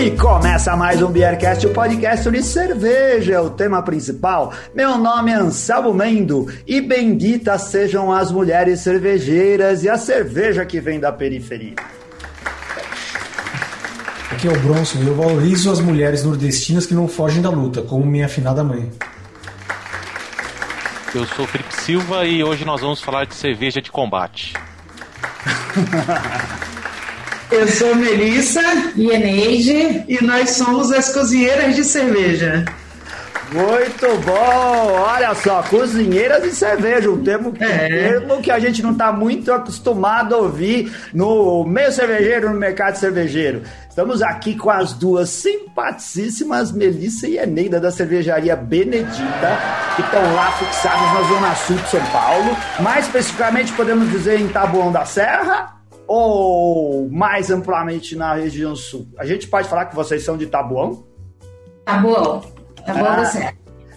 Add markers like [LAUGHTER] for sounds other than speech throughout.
E começa mais um Beercast, o podcast de cerveja, é o tema principal. Meu nome é Anselmo Mendo e benditas sejam as mulheres cervejeiras e a cerveja que vem da periferia. Aqui é o Bronson e eu valorizo as mulheres nordestinas que não fogem da luta, como minha afinada mãe. Eu sou o Felipe Silva e hoje nós vamos falar de cerveja de combate. [LAUGHS] Eu sou Melissa e Eneide e nós somos as cozinheiras de cerveja. Muito bom! Olha só, cozinheiras de cerveja, um termo, é. um termo que a gente não está muito acostumado a ouvir no meio cervejeiro, no mercado cervejeiro. Estamos aqui com as duas simpaticíssimas Melissa e Eneida da cervejaria Benedita, que estão lá fixadas na Zona Sul de São Paulo. Mais especificamente, podemos dizer em Taboão da Serra ou mais amplamente na região sul? A gente pode falar que vocês são de Taboão? Taboão. Taboão ah, Serra.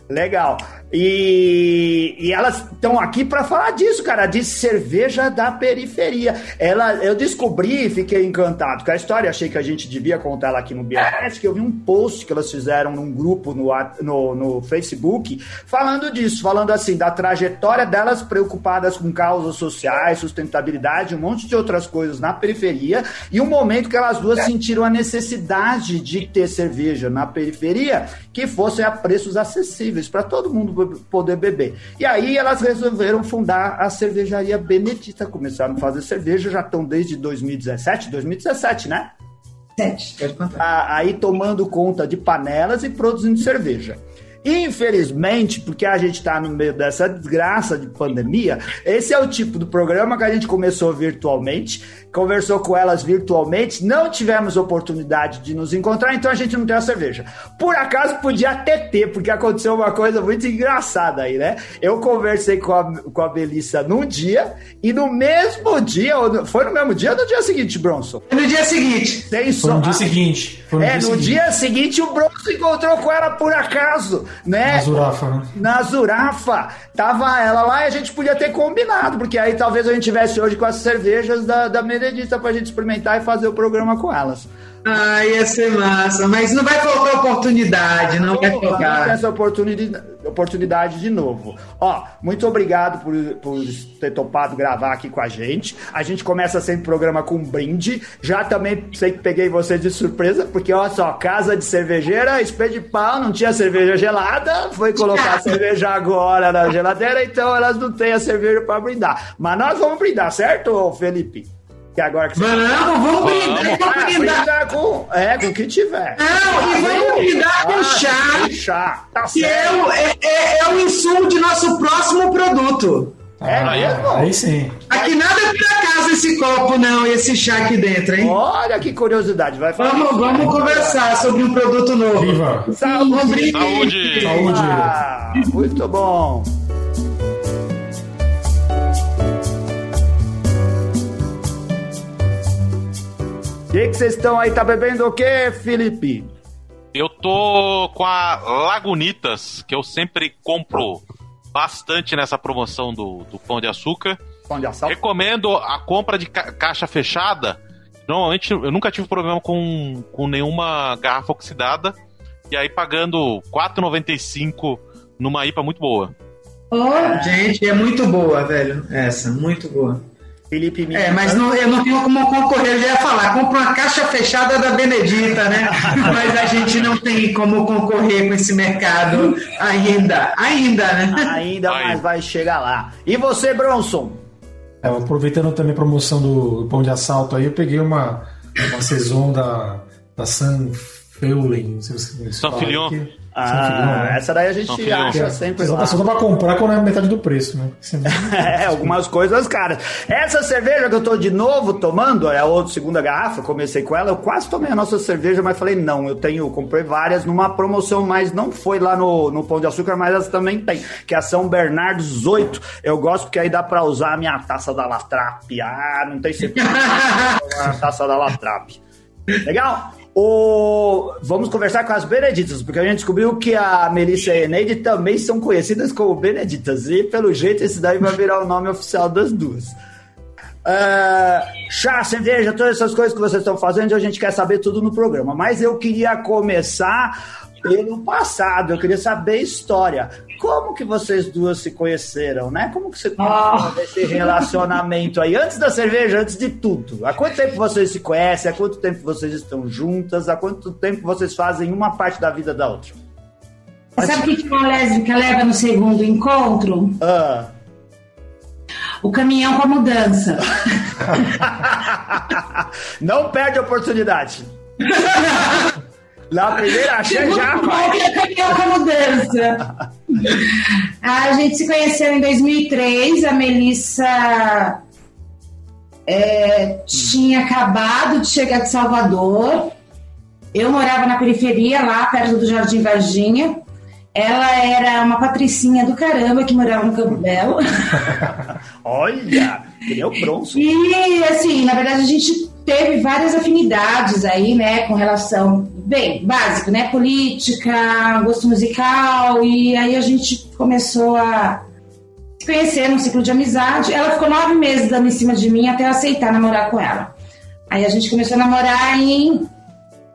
Legal. E, e elas estão aqui para falar disso, cara, de cerveja da periferia. Ela, eu descobri e fiquei encantado com a história. Achei que a gente devia contar ela aqui no BRS, que eu vi um post que elas fizeram num grupo no, no, no Facebook falando disso, falando assim, da trajetória delas preocupadas com causas sociais, sustentabilidade, um monte de outras coisas na periferia, e um momento que elas duas sentiram a necessidade de ter cerveja na periferia que fosse a preços acessíveis para todo mundo poder beber. E aí elas resolveram fundar a cervejaria Benedita, começaram a fazer cerveja, já estão desde 2017, 2017, né? Sete. Aí tomando conta de panelas e produzindo cerveja. Infelizmente, porque a gente está no meio dessa desgraça de pandemia, esse é o tipo do programa que a gente começou virtualmente conversou com elas virtualmente, não tivemos oportunidade de nos encontrar, então a gente não tem a cerveja. Por acaso podia até ter, porque aconteceu uma coisa muito engraçada aí, né? Eu conversei com a, com a Belissa num dia, e no mesmo dia, foi no mesmo dia ou no dia seguinte, Bronson? No dia seguinte. Tem só... Foi no dia seguinte. No é, dia no seguinte. dia seguinte o Bronson encontrou com ela por acaso, né? Na Zurafa, né? Na Zurafa. Tava ela lá e a gente podia ter combinado, porque aí talvez a gente tivesse hoje com as cervejas da, da Benedita pra gente experimentar e fazer o programa com elas. Ah, ia ser massa, mas não vai faltar oportunidade, não, vai faltar. essa oportunidade, oportunidade de novo. Ó, muito obrigado por, por ter topado gravar aqui com a gente. A gente começa sempre o programa com um brinde. Já também sei que peguei vocês de surpresa, porque olha só, casa de cervejeira, espelho de pau, não tinha cerveja gelada, foi colocar a [LAUGHS] cerveja agora na geladeira, então elas não têm a cerveja para brindar. Mas nós vamos brindar, certo, Felipe? Que agora que você... Vamos, vamos brindar, vamos ah, brindar. com, é, com o que tiver. Não, e vamos brindar com ah, chá. chá, tá que é o, é, é, é o insumo de nosso próximo produto. É ah, mesmo? Aí sim. Aqui nada é por acaso esse copo, não, e esse chá aqui dentro, hein? Olha que curiosidade, vai falar. Vamos, vamos conversar sobre um produto novo. Viva! Saúde! Saúde! Saúde! Ah, muito bom! Que vocês estão aí? Tá bebendo o que, Felipe? Eu tô com a Lagunitas, que eu sempre compro bastante nessa promoção do, do Pão de Açúcar. Pão de açúcar. Recomendo a compra de ca caixa fechada. Normalmente eu nunca tive problema com, com nenhuma garrafa oxidada. E aí pagando R$4,95 numa IPA muito boa. Oh, gente, é muito boa, velho. Essa, muito boa. Felipe me É, mas não, eu não tenho como concorrer, eu já ia falar, compra uma caixa fechada da Benedita, né? [LAUGHS] mas a gente não tem como concorrer com esse mercado ainda. Ainda, né? Ainda, mas vai chegar lá. E você, Bronson? É, aproveitando também a promoção do pão de assalto aí, eu peguei uma, uma saison da, da San Feulen, não sei se você San Filion. Ah, né? essa daí a gente acha sempre. Só, só dá pra comprar quando é metade do preço, né? [LAUGHS] é, algumas coisas caras. Essa cerveja que eu tô de novo tomando, é a outra segunda garrafa, comecei com ela, eu quase tomei a nossa cerveja, mas falei, não, eu tenho, comprei várias numa promoção, mas não foi lá no, no Pão de Açúcar, mas elas também tem, que é a São Bernardo 18. Eu gosto porque aí dá pra usar a minha taça da Latrap. Ah, não tem certeza. [LAUGHS] a taça da Latrap. Legal? O... Vamos conversar com as Beneditas, porque a gente descobriu que a Melissa e a Eneide também são conhecidas como Beneditas. E pelo jeito esse daí vai virar o nome oficial das duas. ah, chá, cerveja, todas essas coisas que vocês estão fazendo, a gente quer saber tudo no programa. Mas eu queria começar pelo passado, eu queria saber história. Como que vocês duas se conheceram, né? Como que você começou esse relacionamento aí? Antes da cerveja, antes de tudo. Há quanto tempo vocês se conhecem? Há quanto tempo vocês estão juntas? Há quanto tempo vocês fazem uma parte da vida da outra? Você sabe o que uma lésbica leva no segundo encontro? Ah. O caminhão com a mudança. [LAUGHS] Não perde a oportunidade. [LAUGHS] Na primeira chance já vai. [LAUGHS] A gente se conheceu em 2003. A Melissa é, tinha acabado de chegar de Salvador. Eu morava na periferia, lá perto do Jardim Varginha. Ela era uma patricinha do caramba que morava no Campo Belo. [LAUGHS] Olha, o bronze. E, assim, na verdade, a gente teve várias afinidades aí, né, com relação, bem, básico, né, política, gosto musical, e aí a gente começou a se conhecer num ciclo de amizade. Ela ficou nove meses dando em cima de mim até eu aceitar namorar com ela. Aí a gente começou a namorar em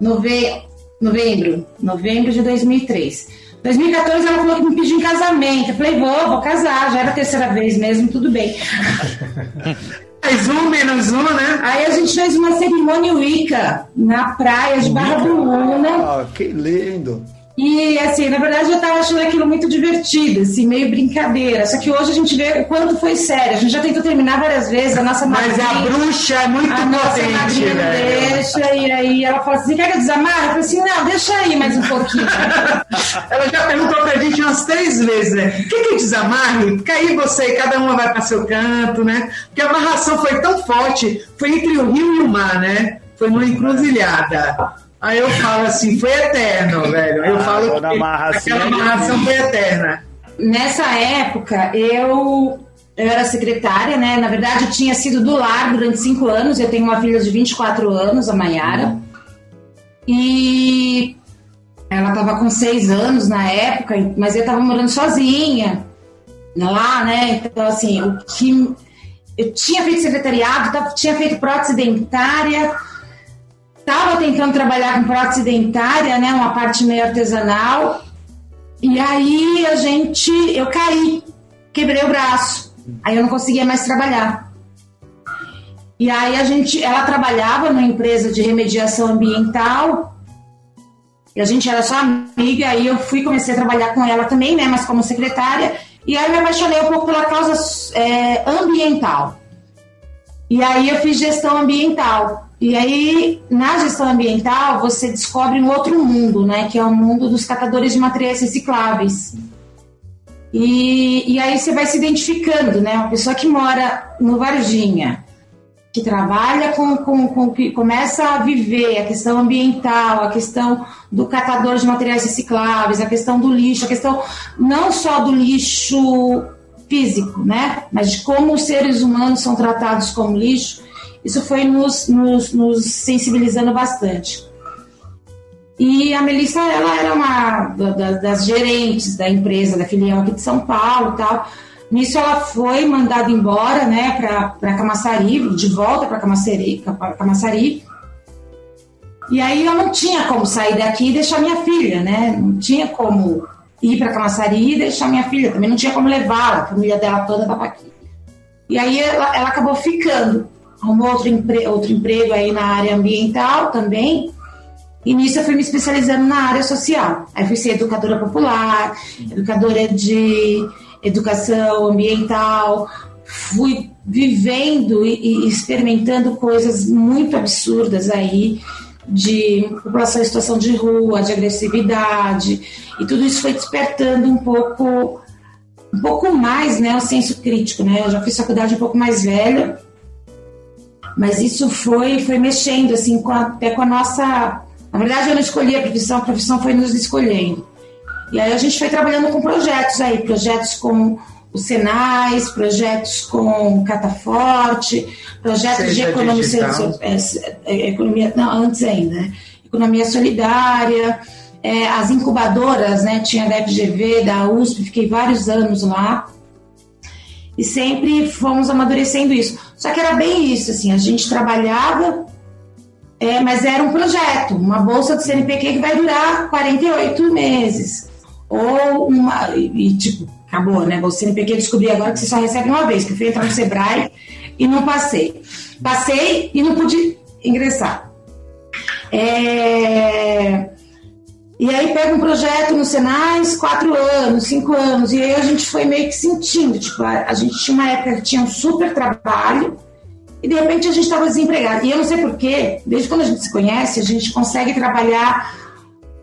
nove... novembro, novembro de 2003. 2014 ela falou que me pediu em casamento. Eu falei, vou, vou casar, já era a terceira vez mesmo, tudo bem. [LAUGHS] Mais um, menos um, né? Aí a gente fez uma cerimônia Wicca na praia de Barra do Luna. Ah, que lindo. E assim, na verdade eu tava achando aquilo muito divertido, assim, meio brincadeira. Só que hoje a gente vê o quanto foi sério. A gente já tentou terminar várias vezes, a nossa Mas a madrinha- bruxa é muito a nossa potente, madrinha não velho. deixa, e aí ela fala assim, quer que eu desamarre? Eu falei assim, não, deixa aí mais um pouquinho. [LAUGHS] Ela já perguntou pra gente umas três vezes, né? Quer que desamarre? Fica aí você, cada uma vai para seu canto, né? Porque a amarração foi tão forte, foi entre o rio e o mar, né? Foi numa encruzilhada. Aí eu falo assim, foi eterno, velho. Eu Ah, falo que amarra assim, aquela amarração foi eterna. Nessa época, eu, eu era secretária, né? Na verdade, eu tinha sido do lar durante cinco anos. Eu tenho uma filha de 24 anos, a Mayara. E ela estava com seis anos na época, mas eu estava morando sozinha lá, né? Então, assim, o que eu tinha feito secretariado, tinha feito prótese dentária, estava tentando trabalhar com prótese dentária, né? Uma parte meio artesanal. E aí a gente, eu caí, quebrei o braço. Aí eu não conseguia mais trabalhar. E aí a gente, ela trabalhava numa empresa de remediação ambiental. E a gente era só amiga, aí eu fui comecei a trabalhar com ela também, né, mas como secretária. E aí me apaixonei um pouco pela causa é, ambiental. E aí eu fiz gestão ambiental. E aí, na gestão ambiental, você descobre um outro mundo, né? Que é o mundo dos catadores de materiais recicláveis. E, e aí você vai se identificando, né? Uma pessoa que mora no Varginha, que trabalha com, com, com que começa a viver a questão ambiental, a questão do catador de materiais recicláveis, a questão do lixo, a questão não só do lixo físico, né? Mas de como os seres humanos são tratados como lixo. Isso foi nos, nos, nos sensibilizando bastante. E a Melissa, ela era uma da- da- das gerentes da empresa, da filial aqui de São Paulo tal. Nisso ela foi mandada embora, né, para Camaçari, de volta para Camaçari, Camaçari. E aí eu não tinha como sair daqui e deixar minha filha, né? Não tinha como ir para Camaçari e deixar minha filha. Também não tinha como levá-la, a família dela toda estava aqui. E aí ela, ela acabou ficando. Arrumou outro, empre outro emprego aí na área ambiental também. E nisso eu fui me especializando na área social. Aí fui ser educadora popular, educadora de educação ambiental, fui vivendo e, e experimentando coisas muito absurdas aí de população em situação de rua, de agressividade, e tudo isso foi despertando um pouco um pouco mais, né, o senso crítico, né? Eu já fiz faculdade um pouco mais velha, mas isso foi foi mexendo assim com a, até com a nossa na verdade, eu não escolhi a profissão, a profissão foi nos escolhendo. E aí a gente foi trabalhando com projetos aí, projetos com os Senais, projetos com Cataforte, projetos de Seja economia, digital. é, é, economia, não, antes ainda, né? Economia solidária, é, as incubadoras, né? Tinha da FGV, da USP, fiquei vários anos lá. E sempre fomos amadurecendo isso. Só que era bem isso, assim, a gente trabalhava, é, mas era um projeto, uma bolsa do CNPq que vai durar 48 meses. Ou uma. E, tipo, acabou, né? O CNPq descobri agora que você só recebe uma vez, que eu fui entrar no Sebrae e não passei. Passei e não pude ingressar. É... E aí pega um projeto no Senais, quatro anos, cinco anos, e aí a gente foi meio que sentindo, tipo, a, gente tinha uma época que tinha um super trabalho, e de repente a gente estava desempregado. E eu não sei porquê, desde quando a gente se conhece, a gente consegue trabalhar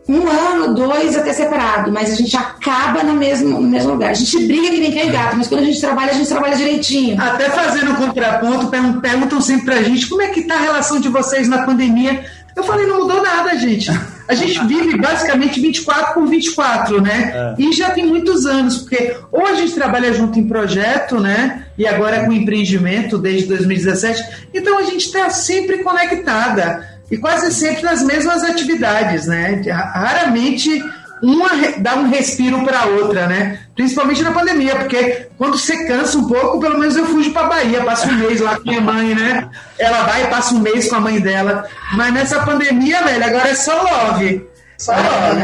um ano, dois até separado, mas a gente acaba no mesmo, no mesmo lugar. A gente briga que nem quem é gato, mas quando a gente trabalha, a gente trabalha direitinho. Até fazendo um contraponto, perguntam sempre pra gente como é que tá a relação de vocês na pandemia. Eu falei, não mudou nada, gente. A gente vive basicamente 24 por 24, né? É. E já tem muitos anos, porque ou a gente trabalha junto em projeto, né? E agora com empreendimento desde 2017. Então a gente está sempre conectada e quase sempre nas mesmas atividades, né? Raramente uma dá um respiro para a outra, né? Principalmente na pandemia, porque quando você cansa um pouco, pelo menos eu fujo para Bahia, passo um [LAUGHS] mês lá com minha mãe, né? Ela vai e passa um mês com a mãe dela. Mas nessa pandemia, velho, agora é só love. Só love.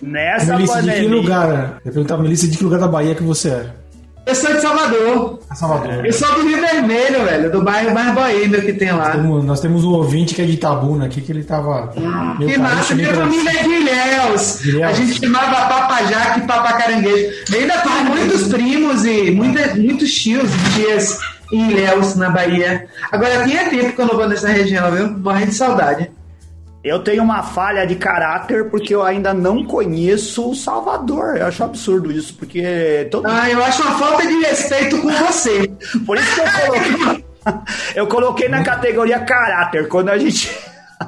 Nessa Melissa, pandemia. de que lugar? Eu perguntar, Melissa, de que lugar da Bahia que você é? Eu sou de Salvador. É Salvador. Eu sou do Rio Vermelho, velho, do bairro mais boêmio que tem lá. Nós temos, nós temos, um ouvinte que é de Itabuna aqui, que ele tava. Ah, que massa, minha família é de Ilhéus. Ilhéus. A gente chamava Papajaque e Papacaranguejo. Eu ainda tenho muitos primos e muita, muitos tios e tias em Ilhéus, na Bahia. Agora, tinha tempo que eu não vou nessa região, viu? Morrendo de saudade. Eu tenho uma falha de caráter porque eu ainda não conheço o Salvador. Eu acho absurdo isso, porque. Todo... Ah, eu acho uma falta de respeito com você. Por isso que eu coloquei. [LAUGHS] eu coloquei na categoria caráter. Quando a gente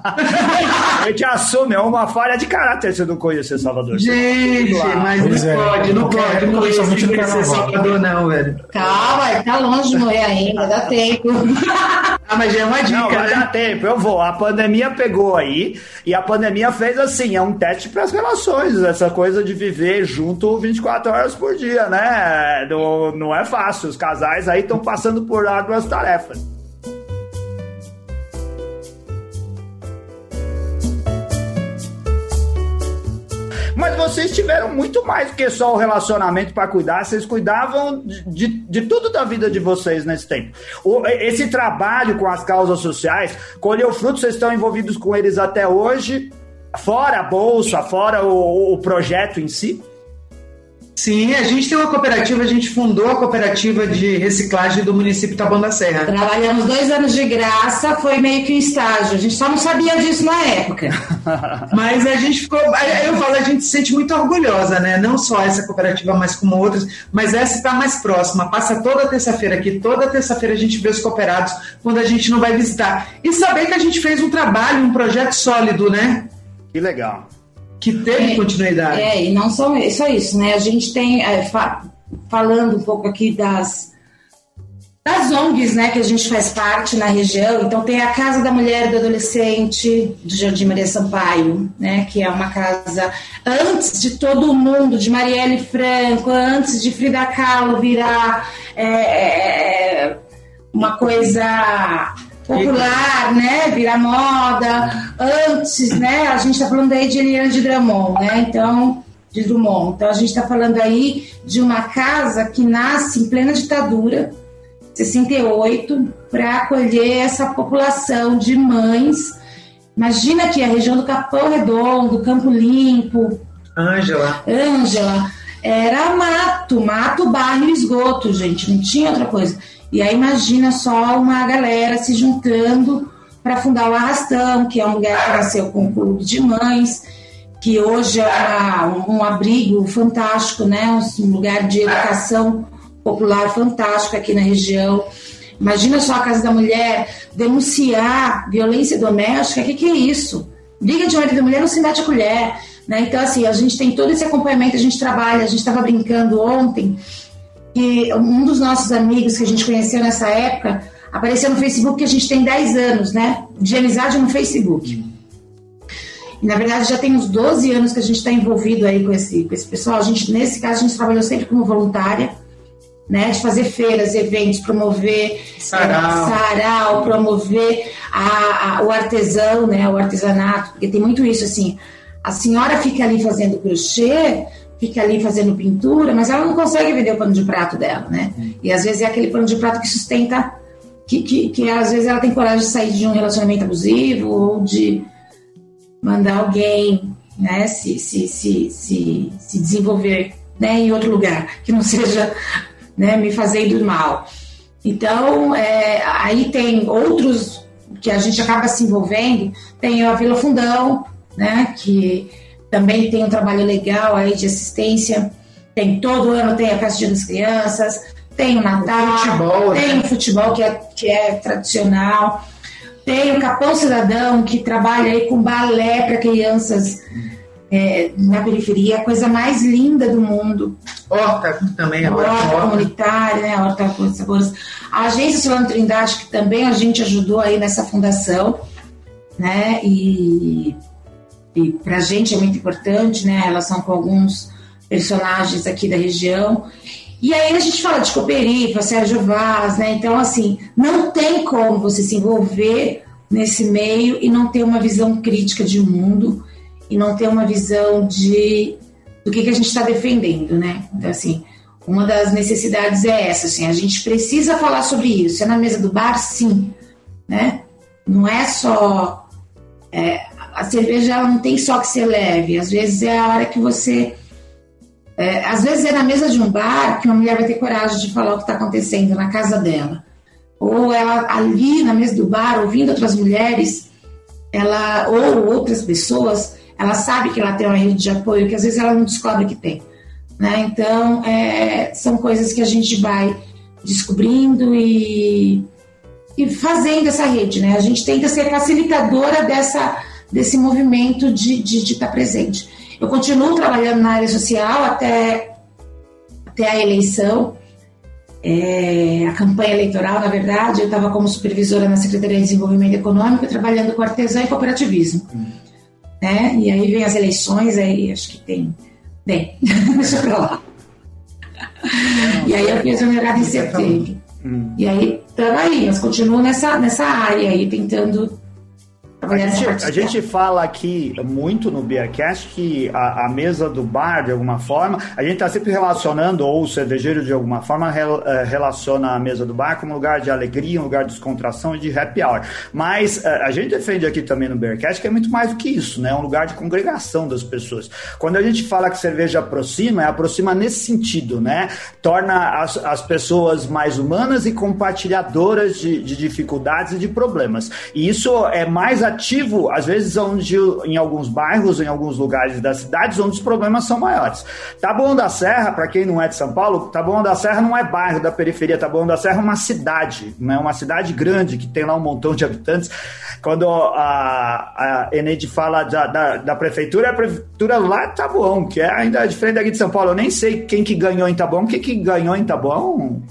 [LAUGHS] a gente assume, é uma falha de caráter se não conhecer Salvador. Gente, mas não é, pode, não pode, não pode conhecer Salvador, não, velho. Calma, tá longe de morrer ainda, dá tempo. [LAUGHS] Ah, mas já é uma dica, não, né? dá tempo, eu vou. A pandemia pegou aí e a pandemia fez assim, é um teste para as relações, essa coisa de viver junto 24 horas por dia, né? Não, não é fácil, os casais aí estão passando por árduas tarefas. Mas vocês tiveram muito mais que só o relacionamento para cuidar, vocês cuidavam de, de, de, tudo da vida de vocês nesse tempo. O, esse trabalho com as causas sociais colheu frutos, vocês estão envolvidos com eles até hoje, fora a bolsa, fora o, o projeto em si? Sim, a gente tem uma cooperativa, a gente fundou a cooperativa de reciclagem do município Taboão da Serra. Trabalhamos dois anos de graça, foi meio que um estágio. A gente só não sabia disso na época. [LAUGHS] mas a gente ficou. Eu falo, a gente se sente muito orgulhosa, né? Não só essa cooperativa, mas como outras, mas essa está mais próxima. Passa toda terça-feira aqui, toda terça-feira a gente vê os cooperados quando a gente não vai visitar. E saber que a gente fez um trabalho, um projeto sólido, né? Que legal que teve é, continuidade. É, e não só, só isso, né? A gente tem, é, fa falando um pouco aqui das, das ONGs, né, que a gente faz parte na região. Então tem a Casa da Mulher e do Adolescente do Jardim Maria Sampaio, né, que é uma casa antes de todo mundo, de Marielle Franco, antes de Frida Kahlo virar é, é uma coisa popular, né, virar moda. Antes, né, a gente está falando aí de Eliana de Drummond, né, então, de Drummond. Então, a gente está falando aí de uma casa que nasce em plena ditadura, 68, para acolher essa população de mães. Imagina que a região do Capão Redondo, Campo Limpo. Ângela. Ângela. Era mato, mato, barro e esgoto, gente, não tinha outra coisa. E aí imagina só uma galera se juntando para fundar o Arrastão, que é um lugar que nasceu com um clube de mães, que hoje é uma, um abrigo fantástico, né? um lugar de educação popular fantástico aqui na região. Imagina só a Casa da Mulher denunciar violência doméstica, o que, que é isso? Briga de marido e mulher não se bate a colher. Né? Então, assim, a gente tem todo esse acompanhamento, a gente trabalha, a gente estava brincando ontem que um dos nossos amigos que a gente conheceu nessa época apareceu no Facebook que a gente tem 10 anos, né? De amizade no Facebook. E, na verdade, já tem uns 12 anos que a gente está envolvido aí com esse, com esse pessoal. A gente, nesse caso, a gente trabalhou sempre como voluntária. né, de fazer feiras, eventos, promover Sarau. é, sarau promover a, a- o artesão, né, o artesanato, porque tem muito isso assim. A senhora fica ali fazendo crochê, fica ali fazendo pintura, mas ela não consegue vender o pano de prato dela, né? E às vezes é aquele pano de prato que sustenta, que, que, que às vezes ela tem coragem de sair de um relacionamento abusivo ou de mandar alguém né, se, se, se, se, se desenvolver né, em outro lugar, que não [LAUGHS] seja né, me fazendo mal. Então, é, aí tem outros que a gente acaba se envolvendo, tem a Vila Fundão, né, que também tem um trabalho legal aí de assistência, tem todo ano tem a Festa das Crianças, tem o Natal, futebol, né? tem o futebol que é, que é tradicional, tem o Capão Cidadão, que trabalha aí com balé para crianças é, na periferia, a coisa mais linda do mundo. Horta também, agora horta horta. comunitária, né? Horta com sabores. A agência Solano Trindade, que também a gente ajudou aí nessa fundação, né? E, e para a gente é muito importante, né? A relação com alguns personagens aqui da região. E aí a gente fala de Cooperifa, Sérgio Vaz, né? Então, assim, não tem como você se envolver nesse meio e não ter uma visão crítica de mundo e não ter uma visão de do que, que a gente está defendendo, né? Então, assim, uma das necessidades é essa, assim, a gente precisa falar sobre isso. É na mesa do bar, sim, né? Não é só é, a cerveja ela não tem só que ser leve. Às vezes é a hora que você é, às vezes é na mesa de um bar que uma mulher vai ter coragem de falar o que está acontecendo na casa dela. Ou ela ali na mesa do bar, ouvindo outras mulheres, ela ou outras pessoas, ela sabe que ela tem uma rede de apoio que às vezes ela não descobre que tem. Né? Então, é, são coisas que a gente vai descobrindo e, e fazendo essa rede. Né? A gente tenta ser facilitadora dessa, desse movimento de estar de, de tá presente. Eu continuo trabalhando na área social até, até a eleição, é, a campanha eleitoral, na verdade. Eu estava como supervisora na Secretaria de Desenvolvimento Econômico, trabalhando com artesã e cooperativismo. Né? E aí vem as eleições, aí acho que tem. Bem, [LAUGHS] deixa pra lá. E aí eu fui exonerada em setembro. E aí, estamos aí, mas continuo nessa, nessa área aí, tentando a gente, a gente, fala aqui muito no Beercast que a, a, mesa do bar, de alguma forma, a gente está sempre relacionando, ou o cervejeiro de alguma forma, rel, uh, relaciona a mesa do bar como um lugar de alegria, um lugar de descontração e de happy hour. Mas uh, a gente defende aqui também no Beercast que é muito mais do que isso, né? É um lugar de congregação das pessoas. Quando a gente fala que cerveja aproxima, é aproxima nesse sentido, né? Torna as, as pessoas mais humanas e compartilhadoras de, de dificuldades e de problemas. E isso é mais ativo, às vezes, onde em alguns bairros, em alguns lugares das cidades, onde os problemas são maiores. Taboão da Serra, para quem não é de São Paulo, Taboão da Serra não é bairro da periferia, Taboão da Serra é uma cidade, né? uma cidade grande que tem lá um montão de habitantes. Quando a, a Ened fala da, da, da, prefeitura, é a prefeitura lá de Taboão, que é ainda diferente daqui de São Paulo. Eu nem sei quem que ganhou em Taboão, quem que ganhou em Taboão?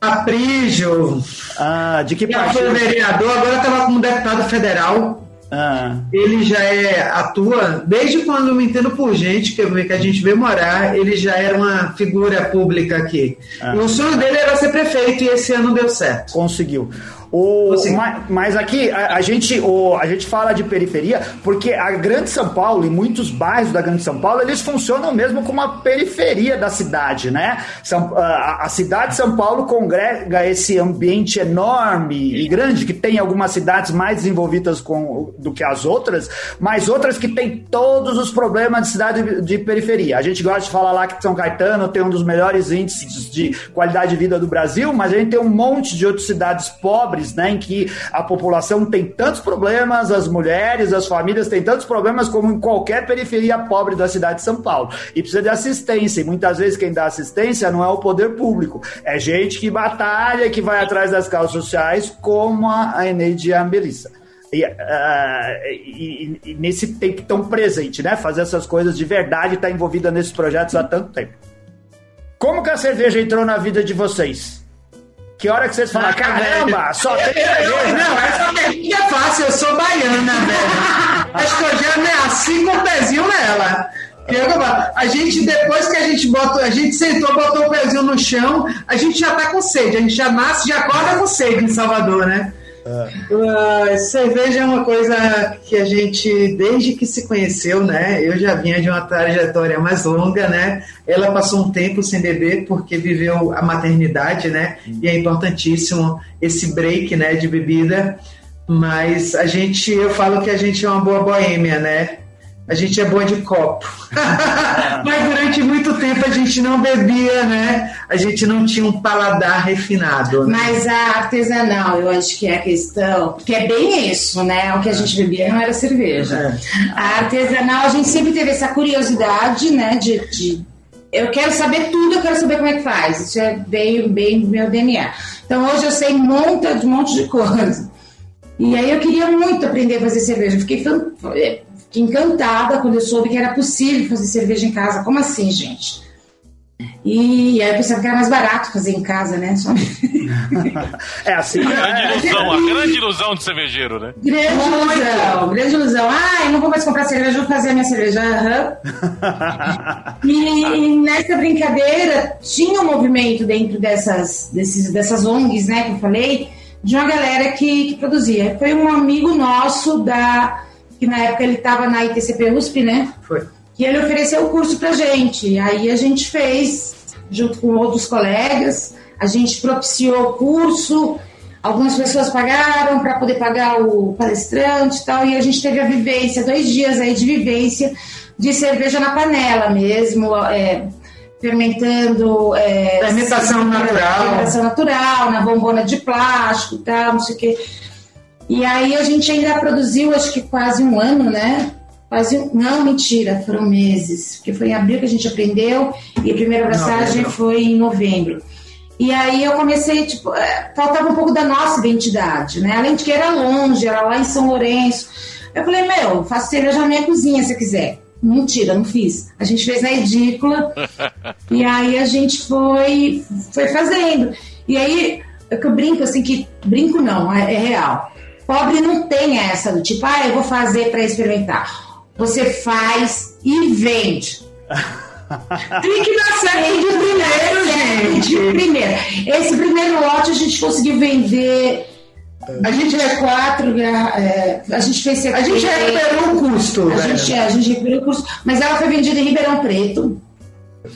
Aprígio. Ah, de que partido? foi vereador, agora estava como deputado federal. Ah. Ele já é, atua, desde quando eu me entendo por gente, que, que a gente veio morar, ele já era uma figura pública aqui. Ah. E o sonho dele era ser prefeito e esse ano deu certo. Conseguiu. O, mas, mas, aqui a, a, gente, o, a gente fala de periferia porque a Grande São Paulo e muitos bairros da Grande São Paulo eles funcionam mesmo como a periferia da cidade, né? São, a, a, cidade de São Paulo congrega esse ambiente enorme e grande que tem algumas cidades mais desenvolvidas com, do que as outras, mas outras que tem todos os problemas de cidade de, de periferia. A gente gosta de falar lá que São Caetano tem um dos melhores índices de qualidade de vida do Brasil, mas a gente tem um monte de outras cidades pobres né, em que a população tem tantos problemas, as mulheres, as famílias têm tantos problemas como em qualquer periferia pobre da cidade de São Paulo. E precisa de assistência. E muitas vezes quem dá assistência não é o poder público, é gente que batalha, que vai atrás das causas sociais, como a Eneide a Melissa. E, uh, e, e, nesse tempo tão presente, né? Fazer essas coisas de verdade e estar tá envolvida nesses projetos há tanto tempo. Como que a cerveja entrou na vida de vocês? Que hora que vocês falam, caramba, só tem cerveja? Não, essa pergunta é fácil, eu sou baiana, velho. Acho que eu já nasci com o pezinho nela. Eu. A gente, depois que a gente botou, a gente sentou, botou o pezinho no chão, a gente já tá com sede. A gente já nasce, já acorda com sede em Salvador, né? Uh, cerveja é uma coisa que a gente, desde que se conheceu, né? Eu já vinha de uma trajetória mais longa, né? Ela passou um tempo sem beber porque viveu a maternidade, né? E é importantíssimo esse break, né, de bebida. Mas a gente, eu falo que a gente é uma boa boêmia, né? A gente é boa de copo. [LAUGHS] Mas durante muito tempo a gente não bebia, né? A gente não tinha um paladar refinado. Né? Mas a artesanal, eu acho que é a questão, porque é bem isso, né? O que a gente bebia não era cerveja. É. A artesanal, a gente sempre teve essa curiosidade, né? De, de, eu quero saber tudo, eu quero saber como é que faz. Isso é bem, bem meu DNA. Então hoje eu sei um monte, um monte de coisa. E aí eu queria muito aprender a fazer cerveja. Fiquei Fiquei encantada quando eu soube que era possível fazer cerveja em casa. Como assim, gente? E aí eu pensava que era mais barato fazer em casa, né? Só... [LAUGHS] é assim. A grande ilusão, a grande ilusão de cervejeiro, né? Grande ilusão, grande ilusão. Ah, eu não vou mais comprar cerveja, vou fazer a minha cerveja. Uhum. [LAUGHS] e nessa brincadeira tinha um movimento dentro dessas, desses, dessas ONGs, né, que eu falei, de uma galera que, que produzia. Foi um amigo nosso da que na época ele estava na ITCP USP, né? Foi. Que ele ofereceu o curso pra gente. Aí a gente fez, junto com outros colegas, a gente propiciou o curso, algumas pessoas pagaram para poder pagar o palestrante e tal, e a gente teve a vivência, dois dias aí de vivência de cerveja na panela mesmo, é, fermentando. É, fermentação natural. Fermentação natural, na bombona de plástico e tal, não sei o quê. E aí a gente ainda produziu, acho que quase um ano, né? Quase um... Não, mentira, foram meses. Porque foi em abril que a gente aprendeu e a primeira abraçagem foi em novembro. E aí eu comecei, tipo, é, faltava um pouco da nossa identidade, né? Além de que era longe, era lá em São Lourenço. Eu falei, meu, faço cerveja na minha cozinha se quiser. Mentira, não fiz. A gente fez na edícula [LAUGHS] e aí a gente foi, foi fazendo. E aí, é que eu brinco assim, que brinco não, é, é real. Pobre não tem essa do tipo, ah, eu vou fazer para experimentar. Você faz e vende. Tem que dar certo de primeiro, gente. Primeiro. Esse primeiro lote a gente conseguiu vender. A gente é quatro, é, a gente fez A gente recuperou o custo. A gente, é, a gente recuperou o custo. Mas ela foi vendida em Ribeirão Preto.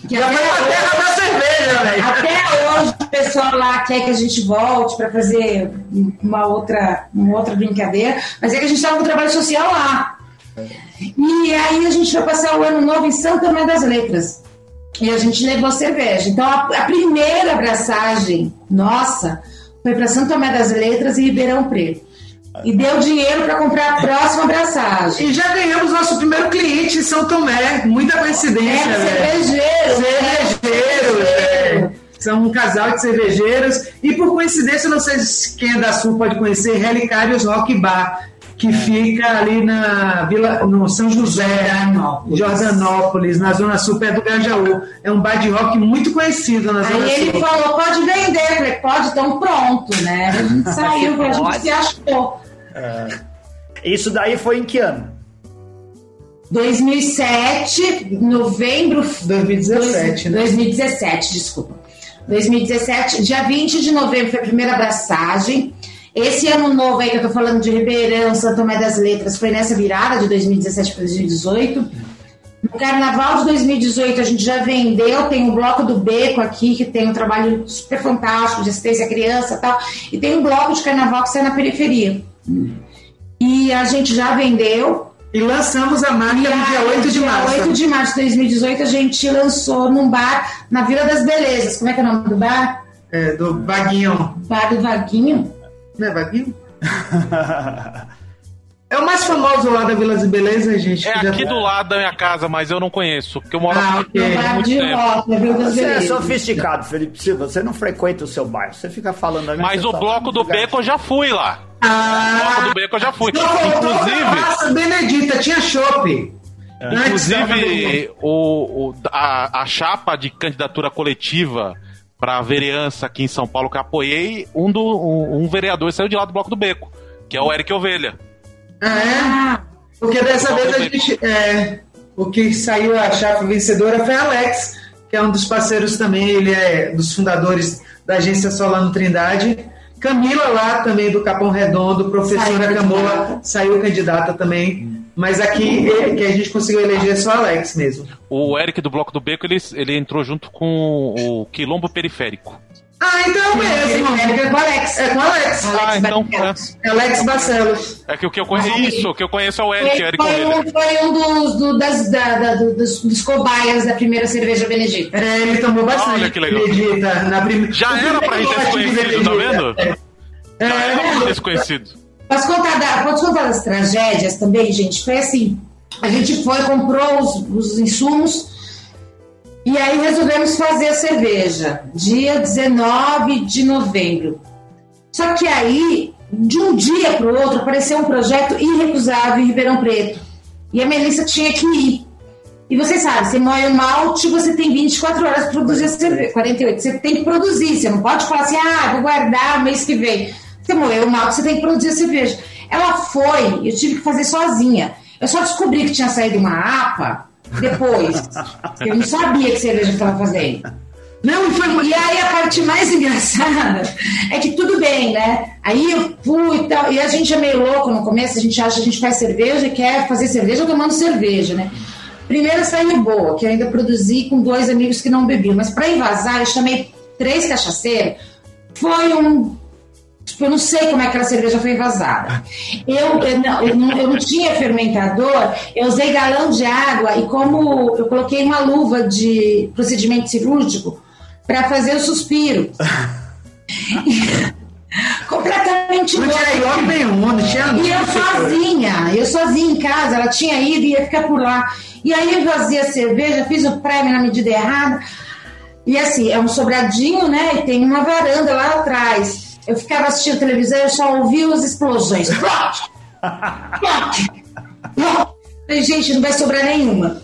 Que Já foi a terra da cerveja, velho. Até hoje o pessoal lá quer que a gente volte para fazer uma outra, uma outra brincadeira, mas é que a gente estava com trabalho social lá. E aí a gente vai passar o ano novo em Santa Maria das Letras. E a gente levou cerveja. Então a, a primeira abraçagem nossa foi para Santa Tomé das Letras e Ribeirão Preto. E deu dinheiro para comprar a próxima abraçagem. E já ganhamos nosso primeiro cliente em São Tomé. Muita coincidência, é, né? Cervejeiro. Cervejeiro. É. São um casal de cervejeiros. E por coincidência, não sei se quem é da Sul pode conhecer, Relicários Rock Bar que é. fica ali na Vila, no São José, Jordanópolis. Jordanópolis, na Zona Sul, perto do Gajaú. É um bar de rock muito conhecido na Zona Aí Sul. ele falou, pode vender. Eu falei, pode, então pronto, né? A gente saiu, a gente se achou. É. Isso daí foi em que ano? 2007, novembro. 2017, né? 2017, desculpa. 2017, dia 20 de novembro foi a primeira abraçagem. Esse ano novo aí que eu tô falando de Ribeirão, Santo Tomé das Letras, foi nessa virada de 2017 para 2018. No carnaval de 2018 a gente já vendeu, tem um bloco do Beco aqui, que tem um trabalho super fantástico de assistência à criança e tal, e tem um bloco de carnaval que sai na periferia. E a gente já vendeu. E lançamos a marca no dia 8 de março. Dia 8 de março de 2018 a gente lançou num bar na Vila das Belezas. Como é que é o nome do bar? É, do Vaguinho. Bar do Vaguinho? Não é Vaguinho? É o mais famoso lá da Vila de Beleza, gente. É aqui do lado da minha casa, mas eu não conheço, porque eu moro ah, aqui okay. há muito tempo. Você é sofisticado, Felipe Silva. Você não frequenta o seu bairro. Você fica falando minha Mas o bloco do Beco eu já fui lá. Ah, o bloco do Beco eu já fui. Inclusive. Nossa, Benedita, tinha shopping. É. Inclusive, o, o, a, a chapa de candidatura coletiva para a vereança aqui em São Paulo que eu apoiei, um, do, um, um vereador saiu de lá do Bloco do Beco, que é o Eric Ovelha. Ah, é? Porque dessa vez a gente. É, o que saiu a chave vencedora foi Alex, que é um dos parceiros também, ele é dos fundadores da agência Solano Trindade. Camila lá também do Capão Redondo, professora Saiu saiu candidata também. Mas aqui ele- que a gente conseguiu eleger só Alex mesmo. O Eric do Bloco do Beco, ele, ele entrou junto com o Quilombo Periférico. Ah, então é o mesmo. É com o Alex. É com Alex. Alex Ah, então, Barcelos. Alex Barcelos. É que o que eu conheço, isso, o que eu conheço é o Eric, Foi, Eric foi um, foi um dos, do- das, da- da- do- dos, dos cobaias da primeira cerveja Benedita. É, ele tomou bastante. Olha que legal. Benedita, na prim... Já o era pra gente [LAUGHS] desconhecido, tá vendo? É, Já era um é, desconhecido. Posso contar, da, posso contar das tragédias também, gente? Foi assim: a gente foi, comprou os, os insumos e aí resolvemos fazer a cerveja, dia 19 de novembro. Só que aí, de um dia para o outro, apareceu um projeto irrecusável em Ribeirão Preto. E a Melissa tinha que ir. E você sabe, você moe o malte, você tem 24 horas para produzir a cerveja. 48. Você tem que produzir, você não pode falar assim, ah, vou guardar mês que vem. Você moeu o malte, você tem que produzir a cerveja. Ela foi, eu tive que fazer sozinha. Eu só descobri que tinha saído uma APA depois. eu não sabia que cerveja estava fazendo. Não, e foi. E aí a parte mais [LAUGHS] engraçada é que tudo bem, né? Aí eu fui e tal, e a gente é meio louco no começo, a gente acha que a gente faz cerveja e quer fazer cerveja tomando cerveja, né? Primeiro saiu boa, que eu ainda produzi com dois amigos que não bebiam, mas para invasar eu chamei três cachaceiros, foi um. Tipo, eu não sei como é que aquela cerveja foi envasada. Eu, eu, não, eu, não, eu não tinha fermentador, eu usei galão de água e como eu coloquei uma luva de procedimento cirúrgico para fazer o suspiro. [LAUGHS] Completamente Não tinha nenhum, não tinha E eu sozinha, eu sozinha em casa, ela tinha ido e ia ficar por lá. E aí eu vazei a cerveja, fiz o prêmio na medida errada. E assim, é um sobradinho, né? E tem uma varanda lá atrás. Eu ficava assistindo televisão e eu só ouvia as explosões. Gente, não vai sobrar nenhuma.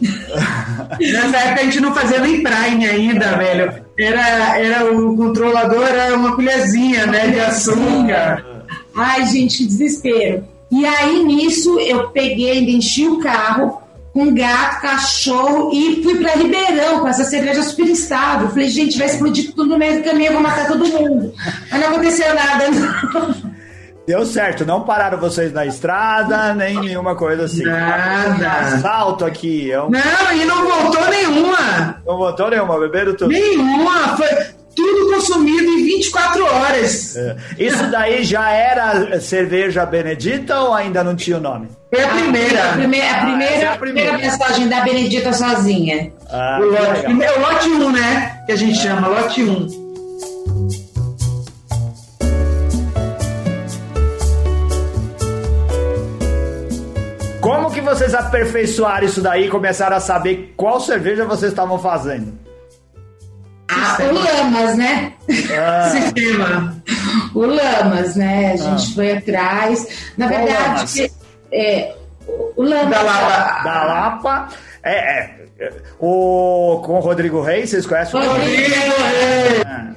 Nessa época a gente não fazia nem prime ainda, velho. Era, era o controlador, era uma colherzinha, né, de açúcar. Ai, gente, que desespero. E aí, nisso, eu peguei, enchi o carro com gato, cachorro e fui pra Ribeirão com essa cerveja super instável. Falei, gente, vai explodir tudo no meio do caminho, eu vou matar todo mundo. Mas não aconteceu nada, não. Deu certo, não pararam vocês na estrada, nem nenhuma coisa assim. Nada. Assalto aqui, é um... Não, e não voltou nenhuma. não botou nenhuma, beberam tudo. Nenhuma. Foi tudo consumido em 24 horas. É. Isso daí já era cerveja Benedita ou ainda não tinha o nome? Foi a primeira. A primeira, a Ah, primeira, essa é a a primeira primeira. mensagem da Benedita sozinha. Ah, O lote, primeiro, lote 1, né? Que a gente chama, lote 1. Como que vocês aperfeiçoaram isso daí e começaram a saber qual cerveja vocês estavam fazendo? Ah, o Lamas, né? Ah, [LAUGHS] Sistema. O Lamas, né? A gente foi atrás. Na Qual verdade, é, o Lamas. Da Lapa. da Lapa. É, é. O, com o Rodrigo Reis, vocês conhecem o Rodrigo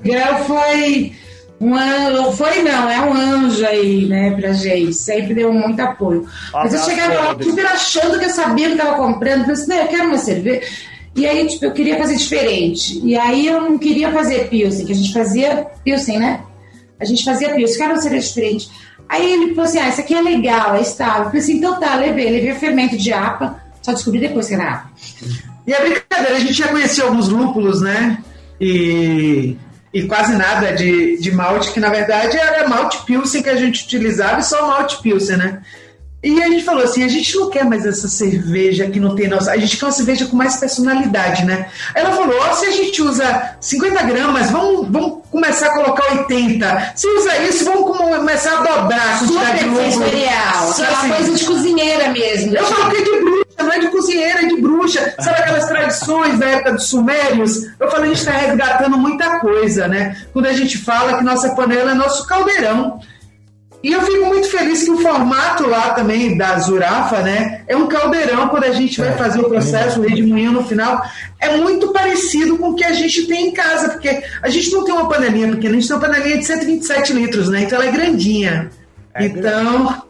Miguel foi um anjo, foi não, é um anjo aí, né, pra gente. Sempre deu muito apoio. Mas eu chegava lá Rodrigo. super achando que eu sabia o que tava comprando. Falei assim, não, eu quero uma cerveja. E aí, tipo, eu queria fazer diferente. E aí eu não queria fazer Pilsen, que a gente fazia Pilsen, né? A gente fazia Pilsen, quero uma cerveja diferente. Aí ele falou assim, ah, isso aqui é legal, é estável. Eu falei assim, então tá, levei. Levei fermento de APA, só descobri depois que era APA. E a brincadeira, a gente já conhecia alguns lúpulos, né? E, e quase nada de, de malte, que na verdade era malte pilsen que a gente utilizava e só malte pilsen, né? E a gente falou assim, a gente não quer mais essa cerveja que não tem nossa, a gente quer uma cerveja com mais personalidade, né? Ela falou, ó, se a gente usa 50 gramas, vamos, vamos começar a colocar 80. Se usa isso, vamos começar a dobrar Super sensorial, aquela assim? coisa de cozinheira mesmo. Eu falo que é de bruxa, não é de cozinheira, é de bruxa. Sabe aquelas tradições da época dos sumérios? Eu falo, a gente está resgatando muita coisa, né? Quando a gente fala que nossa panela é nosso caldeirão. E eu fico muito feliz que o formato lá também da Zurafa, né? É um caldeirão quando a gente vai fazer o processo, o redemoinho no final. É muito parecido com o que a gente tem em casa, porque a gente não tem uma panelinha pequena, a gente tem uma panelinha de 127 litros, né? Então ela é grandinha. É então.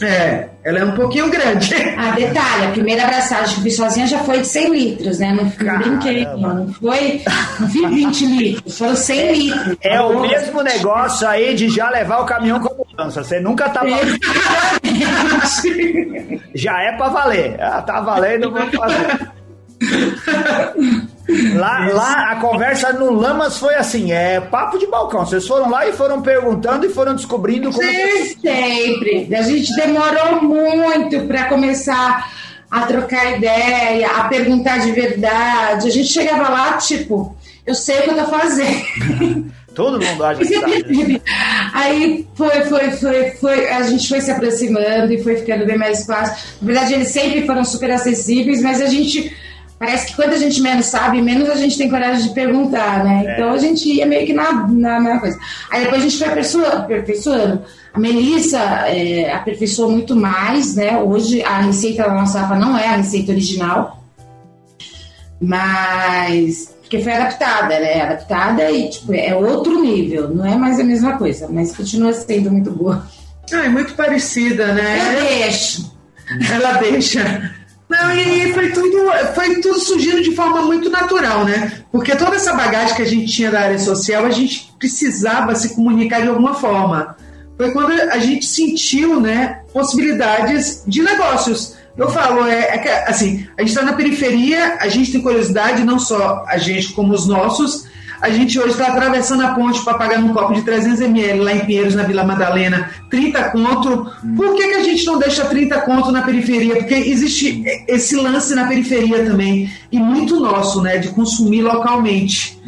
É, Ela é um pouquinho grande. Ah, detalhe, a primeira abraçagem que eu fiz sozinha já foi de 100 litros, né? Não, brinquei, não. Não foi, não fiz 20 litros, foram 100 litros. É o mesmo negócio aí de já levar o caminhão com mudança. Você nunca tá [LAUGHS] Já é pra valer. Ah, tá valendo, vou fazer. Lá, lá a conversa no Lamas foi assim, é papo de balcão. Vocês foram lá e foram perguntando e foram descobrindo como. Sempre. A gente demorou muito para começar a trocar ideia, a perguntar de verdade. A gente chegava lá, tipo, eu sei o que eu tô fazendo. [LAUGHS] Todo mundo acha que sabe. [LAUGHS] Aí foi, foi, foi, foi, a gente foi se aproximando e foi ficando bem mais fácil. Na verdade, eles sempre foram super acessíveis, mas a gente Parece que quando a gente menos sabe, menos a gente tem coragem de perguntar, né? É. Então a gente ia meio que na, na, na coisa. Aí depois a gente foi aperfeiçoando. aperfeiçoando. A Melissa é, aperfeiçoou muito mais, né? Hoje a receita da nossa AFA não é a receita original, mas porque foi adaptada, né? Adaptada e tipo, é outro nível, não é mais a mesma coisa, mas continua sendo muito boa. Ah, é muito parecida, né? Ela deixa. Ela deixa. Não, e foi tudo, foi tudo surgindo de forma muito natural, né? Porque toda essa bagagem que a gente tinha da área social, a gente precisava se comunicar de alguma forma. Foi quando a gente sentiu, né, possibilidades de negócios. Eu falo, é, é que, assim, a gente está na periferia, a gente tem curiosidade, não só a gente como os nossos, a gente hoje está atravessando a ponte para pagar um copo de 300 ml lá em Pinheiros, na Vila Madalena, 30 conto. Por que, que a gente não deixa 30 conto na periferia? Porque existe esse lance na periferia também, e muito nosso, né, de consumir localmente.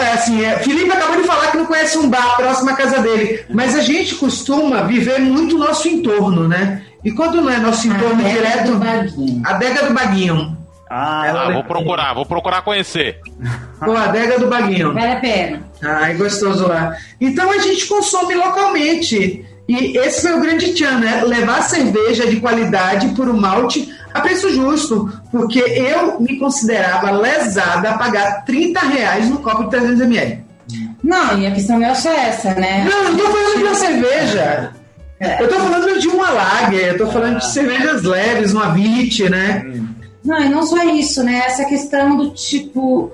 É assim, é, Felipe acabou de falar que não conhece um bar próximo à casa dele, mas a gente costuma viver muito nosso entorno, né? E quando não é nosso entorno a direto, a adega do Baguinho. Ah, ah vou procurar, vou procurar conhecer. Pô, a adega do Baguinho. Vale a pena. Ai, gostoso lá. Então a gente consome localmente. E esse foi o grande tchan, né? Levar cerveja de qualidade por um malte a preço justo. Porque eu me considerava lesada a pagar 30 reais no copo de 300 ml. Não, e a questão não é só essa, né? Não, não tô falando de uma cerveja. É. Eu tô falando de uma lager, eu tô falando de cervejas leves, uma Vit, né? Hum. Não, e não só isso, né? Essa questão do tipo.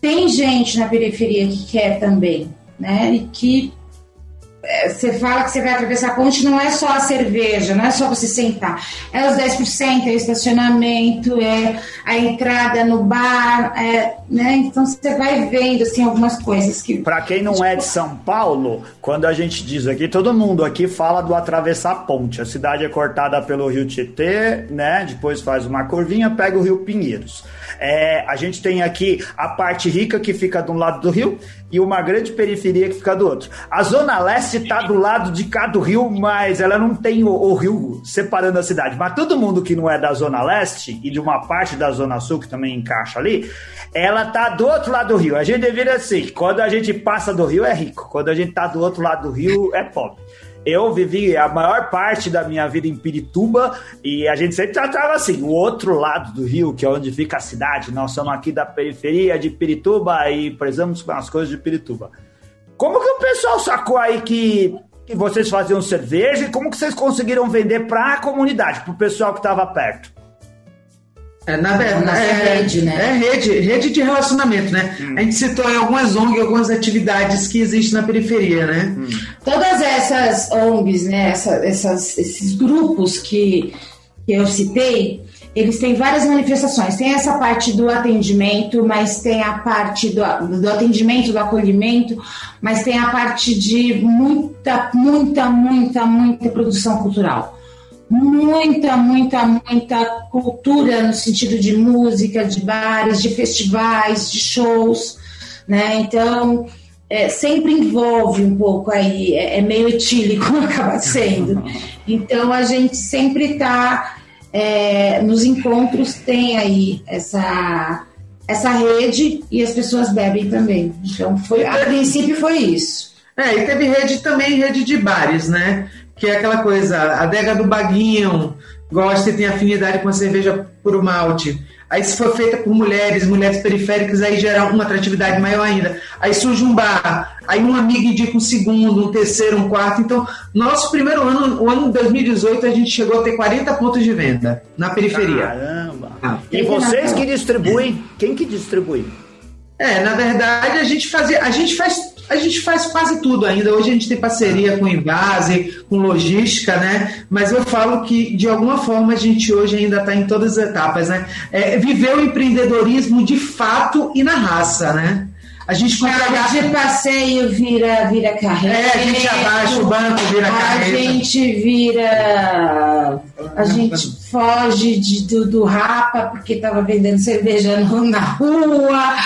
Tem gente na periferia que quer também, né? E que você fala que você vai atravessar a ponte, não é só a cerveja, não é só você sentar. É os 10%, é o estacionamento, é a entrada no bar, é, né? Então você vai vendo assim algumas coisas que. Para quem não é de São Paulo, quando a gente diz aqui, todo mundo aqui fala do atravessar a ponte. A cidade é cortada pelo Rio Tietê, né? Depois faz uma curvinha, pega o Rio Pinheiros. É, a gente tem aqui a parte rica que fica de um lado do rio e uma grande periferia que fica do outro. A Zona Leste está do lado de cá do rio, mas ela não tem o, o, rio separando a cidade. Mas todo mundo que não é da Zona Leste e de uma parte da Zona Sul, que também encaixa ali, ela tá do outro lado do rio. A gente deveria assim, quando a gente passa do rio é rico, quando a gente tá do outro lado do rio é pobre. Eu vivi a maior parte da minha vida em Pirituba e a gente sempre tratava assim, o outro lado do rio, que é onde fica a cidade. Nós somos aqui da periferia de Pirituba e prezamos com as coisas de Pirituba. Como que o pessoal sacou aí que, que vocês faziam cerveja e como que vocês conseguiram vender para a comunidade, para o pessoal que estava perto? É, na verdade, é, rede, né? É rede, rede de relacionamento, né? Hum. A gente citou em algumas ONGs, algumas atividades que existem na periferia, né? Hum. Todas essas ONGs, né? Essa, essas, esses grupos que, que eu citei, eles têm várias manifestações. Tem essa parte do atendimento, mas tem a parte do, do atendimento, do acolhimento, mas tem a parte de muita, muita, muita, muita produção cultural muita, muita, muita cultura no sentido de música, de bares, de festivais, de shows, né? Então, é, sempre envolve um pouco aí, é, é meio etílico [LAUGHS] acaba sendo. [LAUGHS] Então, a gente sempre está é, nos encontros, tem aí essa essa rede e as pessoas bebem também. Então, foi, a princípio foi isso. É, e teve rede também, rede de bares, né? que é aquela coisa, a adega do Baguinho gosta e tem afinidade com a cerveja puro malte. Aí se for feita por mulheres, mulheres periféricas, aí gera uma atratividade maior ainda. Aí surge um bar, aí um amigo indica um segundo, um terceiro, um quarto. Então, nosso primeiro ano, o ano de 2018, a gente chegou a ter 40 pontos de venda na periferia. Caramba! Ah. E vocês que distribuem, quem que distribui? É, na verdade, a gente fazia, a gente faz a gente faz quase tudo ainda. Hoje a gente tem parceria com Invase, com logística, né? Mas eu falo que, de alguma forma, a gente hoje ainda está em todas as etapas, né? É, viver o empreendedorismo de fato e na raça, né? A gente foi de passeio vira, vira carreira. É, a gente abaixa o banco, vira carreira. A gente vira. A gente foge de, do, do rapa porque estava vendendo cerveja na rua.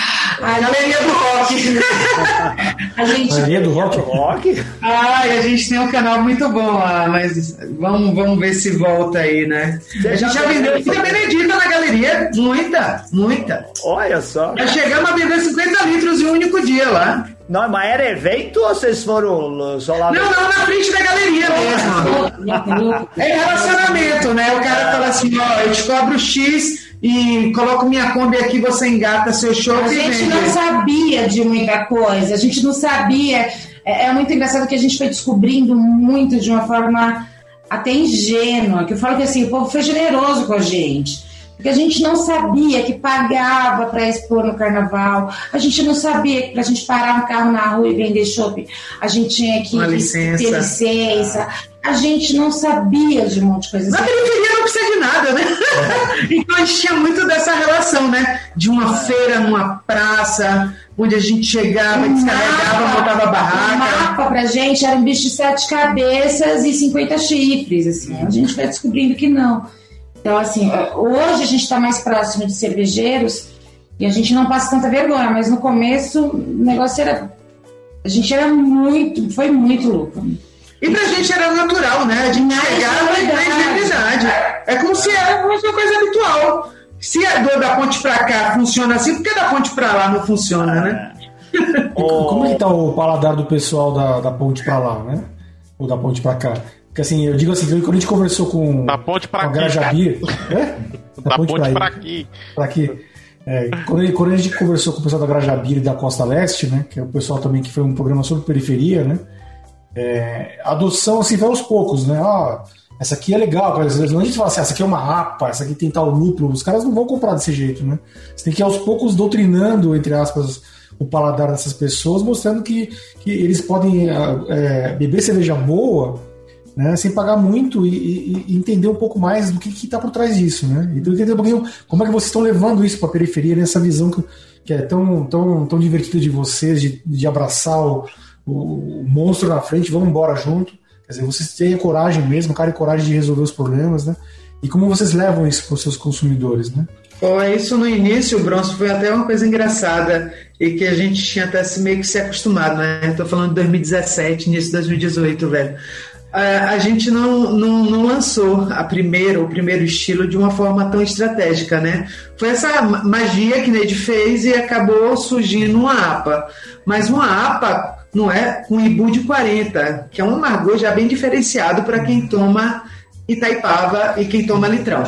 A galeria do rock. [LAUGHS] a gente... Galeria do rock? rock? Ai, a gente tem um canal muito bom lá, mas vamos, vamos ver se volta aí, né? a gente já vendeu muita Benedita na galeria, muita, muita. Olha só. Já chegamos a vender 50 litros em um único dia lá. Não, mas era evento ou vocês foram só lá? Não, não, na frente da galeria mesmo. é relacionamento, né? O cara fala assim, ó, eu te cobro X e coloco minha Kombi aqui, você engata seu show. A gente vende. não sabia de muita coisa, a gente não sabia. É, é muito engraçado que a gente foi descobrindo muito de uma forma até ingênua, que eu falo que assim, o povo foi generoso com a gente. Porque a gente não sabia que pagava para expor no carnaval, a gente não sabia que para a gente parar um carro na rua e vender shopping, a gente tinha que, licença. ter licença. A gente não sabia de um monte de coisa. Na periferia não precisa de nada, né? É. [LAUGHS] então a gente tinha muito dessa relação, né? De uma é. feira numa praça, onde a gente chegava, um descarregava, mapa, botava a barraca. O mapa pra gente era um bicho de sete cabeças e 50 chifres, assim. A gente vai descobrindo que não. Então, assim, hoje a gente está mais próximo de cervejeiros e a gente não passa tanta vergonha, mas no começo o negócio era. A gente era muito. Foi muito louco. E pra gente era natural, né? A gente Mas chegava e credibilidade. É como se era uma coisa habitual. Se a dor da ponte pra cá funciona assim, por que da ponte pra lá não funciona, né? [LAUGHS] Como é que tá o paladar do pessoal da, da ponte pra lá, né? Ou da ponte pra cá? Porque assim, eu digo assim, quando a gente conversou com, da ponte pra com a Grajabir. É? Da, da ponte, ponte pra, aqui. Pra aqui. É, quando, quando, a gente conversou com o pessoal da Grajabir e da Costa Leste, né? Que é o pessoal também que foi um programa sobre periferia, né? É, adoção assim vai aos poucos, né? Ah, essa aqui é legal, às vezes a gente fala assim, ah, essa aqui é uma APA, essa aqui tem tal núcleo, os caras não vão comprar desse jeito, né? Você tem que ir aos poucos doutrinando, entre aspas, o paladar dessas pessoas, mostrando que, que eles podem é, beber cerveja boa né, sem pagar muito e, e, e, entender um pouco mais do que está por trás disso, né? Então entender um pouquinho como é que vocês estão levando isso para a periferia nessa visão que, que, é tão, tão, tão divertida de vocês, de, de abraçar o, o, monstro na frente, vamos embora junto. Quer dizer, vocês têm coragem mesmo, cara, e coragem de resolver os problemas, né? E como vocês levam isso para os seus consumidores, né? Bom, isso no início, Bronson, foi até uma coisa engraçada e que a gente tinha até meio que se acostumado, né? Estou falando de 2017, início de 2018, velho a gente não, não, não, lançou a primeira, o primeiro estilo de uma forma tão estratégica, né? Foi essa magia que Neide fez e acabou surgindo uma APA. Mas uma APA não é um Ibu de 40, que é um amargor já bem diferenciado para quem toma Itaipava e quem toma litrão.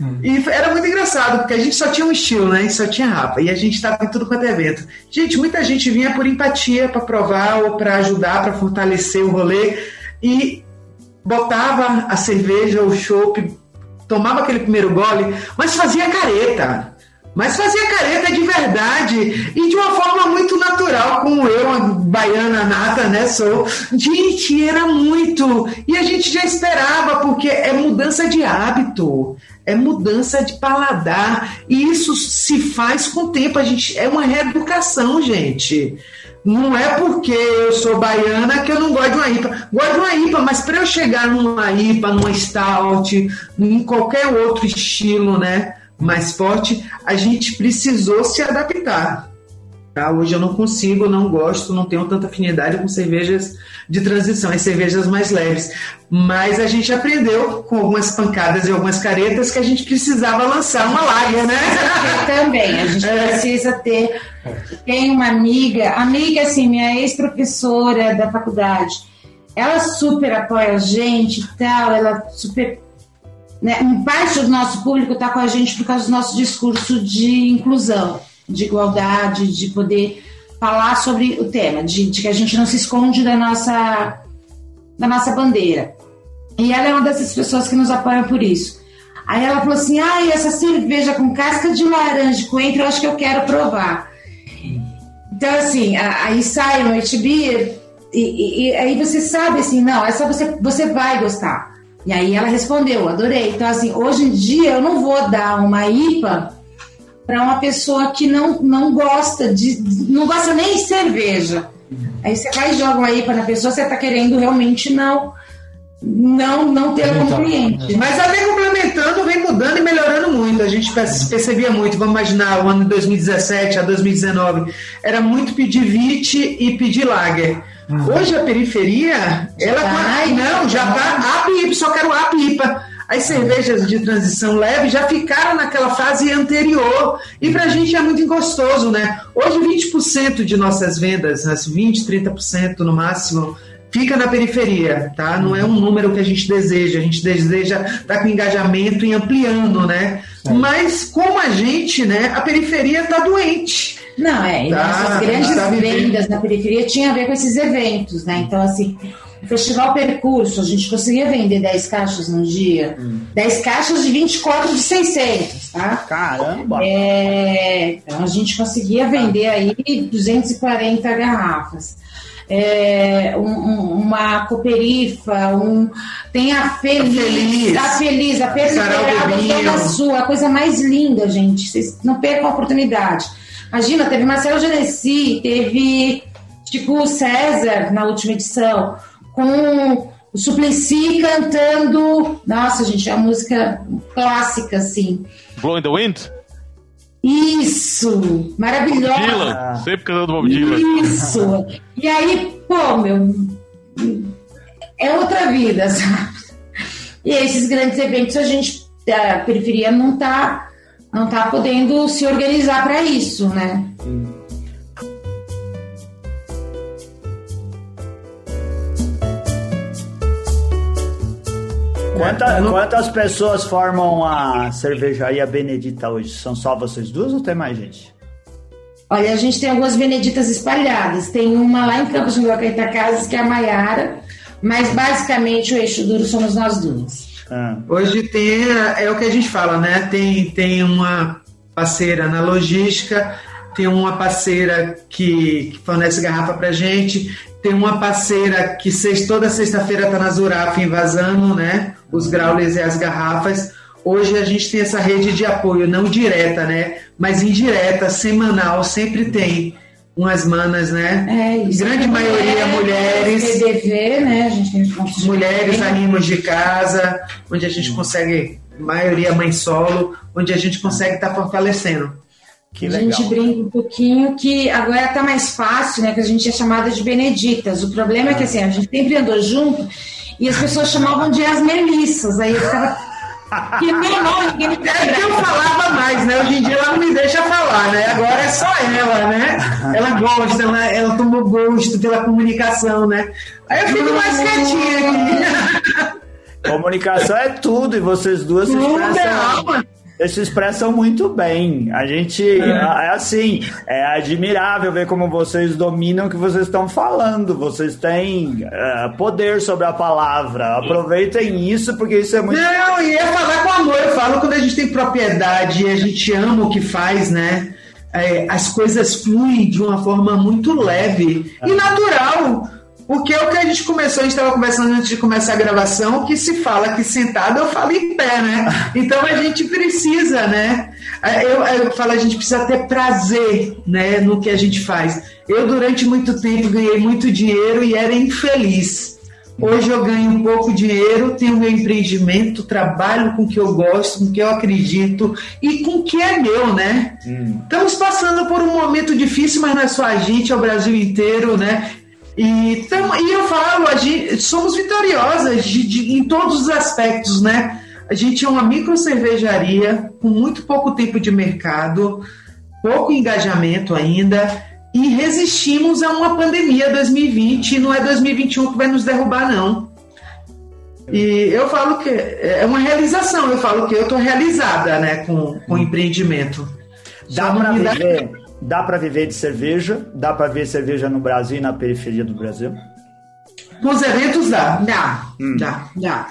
Hum. E era muito engraçado, porque a gente só tinha um estilo, né? só tinha rapa. E a gente estava em tudo quanto é evento. Gente, muita gente vinha por empatia para provar ou para ajudar, para fortalecer o rolê e botava a cerveja, o chopp, tomava aquele primeiro gole, mas fazia careta. Mas fazia careta de verdade e de uma forma muito natural, como eu, uma baiana nata, né? Sou. Gente, era muito. E a gente já esperava, porque é mudança de hábito, é mudança de paladar. E isso se faz com o tempo. A gente, é uma reeducação, gente. Não é porque eu sou baiana que eu não gosto de uma IPA. Gosto de uma IPA, mas para eu chegar numa IPA, numa stout, em qualquer outro estilo, né, mais forte, a gente precisou se adaptar. Tá? Hoje eu não consigo, não gosto, não tenho tanta afinidade com cervejas de transição, as cervejas mais leves. Mas a gente aprendeu com algumas pancadas e algumas caretas que a gente precisava lançar uma lager, né? [LAUGHS] Também, a gente é. precisa ter. Tem uma amiga, amiga assim, minha ex-professora da faculdade, ela super apoia a gente e tal, ela super né, parte do nosso público está com a gente por causa do nosso discurso de inclusão, de igualdade, de poder falar sobre o tema, de, de que a gente não se esconde da nossa, da nossa bandeira. E ela é uma dessas pessoas que nos apoia por isso. Aí ela falou assim: ah, essa cerveja com casca de laranja coentro, eu acho que eu quero provar. Então, assim, aí sai no Beer e, e, e, aí você sabe assim, não, essa você, você vai gostar. E aí ela respondeu, adorei. Então, assim, hoje em dia eu não vou dar uma IPA para uma pessoa que não, não gosta de. não gosta nem de cerveja. Aí você vai e joga uma IPA na pessoa, você está querendo realmente não não, não ter como cliente. Mas a vem complementando, vem mudando e melhorando muito. A gente percebia muito, vamos imaginar, o ano de 2017 a 2019, era muito pedir VIT e pedir Lager. Hoje a periferia, ela tá, não, já tá APIPA, só quero APIPA. As cervejas de transição leve já ficaram naquela fase anterior e para a gente é muito gostoso, né? Hoje 20% de nossas vendas, 20, 30% no máximo, fica na periferia, tá? Não é um número que a gente deseja, a gente deseja estar com engajamento e ampliando, né? Mas como a gente, né, a periferia está doente. Não, é, tá, nossas grandes tá vendas na periferia tinha a ver com esses eventos, né? Então, assim, o Festival Percurso, a gente conseguia vender 10 caixas no dia, hum. 10 caixas de 24 de 600, tá? Caramba! É, então, a gente conseguia vender aí 240 garrafas é, um, uma cooperifa, um, tem a Feliz, a Feliz, a Perseverança toda sua, a coisa mais linda, gente. Vocês não percam a oportunidade. Imagina, teve Marcelo Genesi, teve tipo o César na última edição, com o Suplicy cantando. Nossa, gente, é uma música clássica, assim. Blowing the Wind? Isso! Maravilhosa! Bob Dylan, sempre cantando Bob Dylan. Isso! E aí, pô, meu. É outra vida, sabe? E esses grandes eventos a gente, a periferia não tá, não tá podendo se organizar para isso, né? Quanta, não... Quantas pessoas formam a cervejaria Benedita hoje? São só vocês duas ou tem mais gente? Olha, a gente tem algumas Beneditas espalhadas. Tem uma lá em Campos do Casas, que é a Maiara, mas basicamente o eixo duro somos nós duas. Ah. Hoje tem, é o que a gente fala, né? Tem, tem uma parceira na logística, tem uma parceira que, que fornece garrafa pra gente, tem uma parceira que toda sexta-feira está na Zuraf invasando, né? Os growlers e as garrafas. Hoje a gente tem essa rede de apoio, não direta, né? Mas indireta, semanal, sempre tem umas manas, né? É, isso. Grande é, maioria é, mulheres. PDV, né? A gente mulheres animos de casa, onde a gente consegue, maioria mãe solo, onde a gente consegue estar tá fortalecendo. Que a legal. gente brinca um pouquinho que agora tá mais fácil, né? Que a gente é chamada de beneditas. O problema é que assim, a gente sempre andou junto e as pessoas chamavam de as melissas. Aí eu ficava. Que meu nome, ninguém me É que eu falava mais, né? Hoje em dia ela não me deixa falar, né? Agora é só ela, né? Ela gosta, ela, ela tomou gosto pela comunicação, né? Aí eu fico mais quietinha aqui. Comunicação é tudo e vocês duas se expressam se expressam muito bem. A gente é. é assim, é admirável ver como vocês dominam o que vocês estão falando. Vocês têm uh, poder sobre a palavra. Aproveitem isso porque isso é muito. Não, e é falar com amor. Eu falo quando a gente tem propriedade e a gente ama o que faz, né? É, as coisas fluem de uma forma muito leve e natural. Porque é o que a gente começou, a gente estava conversando antes de começar a gravação, que se fala que sentado, eu falo em pé, né? [LAUGHS] Então a gente precisa, né? Eu, eu falo, a gente precisa ter prazer né, no que a gente faz. Eu, durante muito tempo, ganhei muito dinheiro e era infeliz. Hoje eu ganho um pouco de dinheiro, tenho meu empreendimento, trabalho com o que eu gosto, com o que eu acredito e com o que é meu, né? Hum. Estamos passando por um momento difícil, mas não é só a gente, é o Brasil inteiro, né? E, tam, e eu falo, a gente, somos vitoriosas de, de, em todos os aspectos, né? A gente é uma micro cervejaria com muito pouco tempo de mercado, pouco engajamento ainda, e resistimos a uma pandemia 2020 e não é 2021 que vai nos derrubar, não. E eu falo que é uma realização, eu falo que eu estou realizada né, com, com o empreendimento. Dá para viver, dá para viver de cerveja? Dá para ver cerveja no Brasil e na periferia do Brasil? Com os eventos dá. Dá, Hum. dá, dá.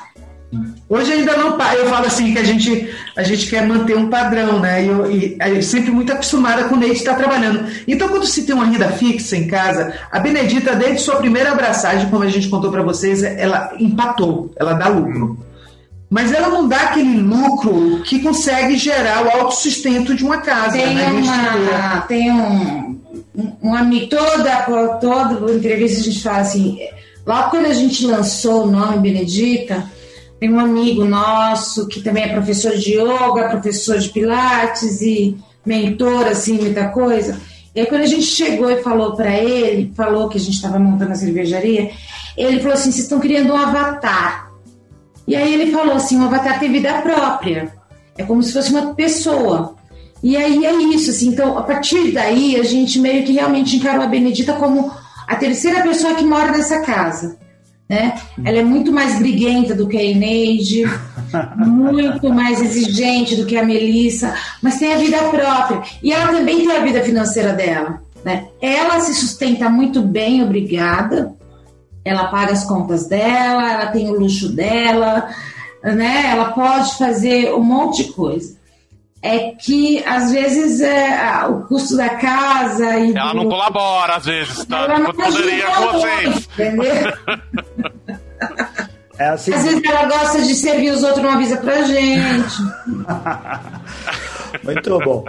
Hoje ainda não eu falo assim que a gente a gente quer manter um padrão, né? E eu, e eu sempre muito acostumada com o Neide estar trabalhando. Então quando se tem uma renda fixa em casa, a Benedita desde sua primeira abraçagem, como a gente contou para vocês, ela empatou, ela dá lucro. Mas ela não dá aquele lucro que consegue gerar o autossustento de uma casa, Tem né? Uma. Tem um. Um, um amigo, toda, toda entrevista a gente fala assim. Logo quando a gente lançou o nome Benedita, tem um amigo nosso que também é professor de yoga, professor de pilates e mentor, assim, muita coisa. E aí quando a gente chegou e falou para ele, falou que a gente estava montando a cervejaria, ele falou assim: vocês estão criando um avatar. E aí ele falou assim: o avatar tem vida própria. É como se fosse uma pessoa. E aí é isso, assim. Então, a partir daí, a gente meio que realmente encarou a Benedita como a terceira pessoa que mora nessa casa. Né? Ela é muito mais briguenta do que a Eneide, [LAUGHS] muito mais exigente do que a Melissa, mas tem a vida própria. E ela também tem a vida financeira dela. Né? Ela se sustenta muito bem, obrigada. Ela paga as contas dela, ela tem o luxo dela, né? Ela pode fazer um monte de coisa. É que às vezes é, a- o custo da casa e Ela do- não colabora, às vezes, tá? ela não Poderia ajuda com vocês. entendeu? [LAUGHS] É assim. Às vezes ela gosta de servir os outros, não avisa pra gente. [LAUGHS] Muito bom.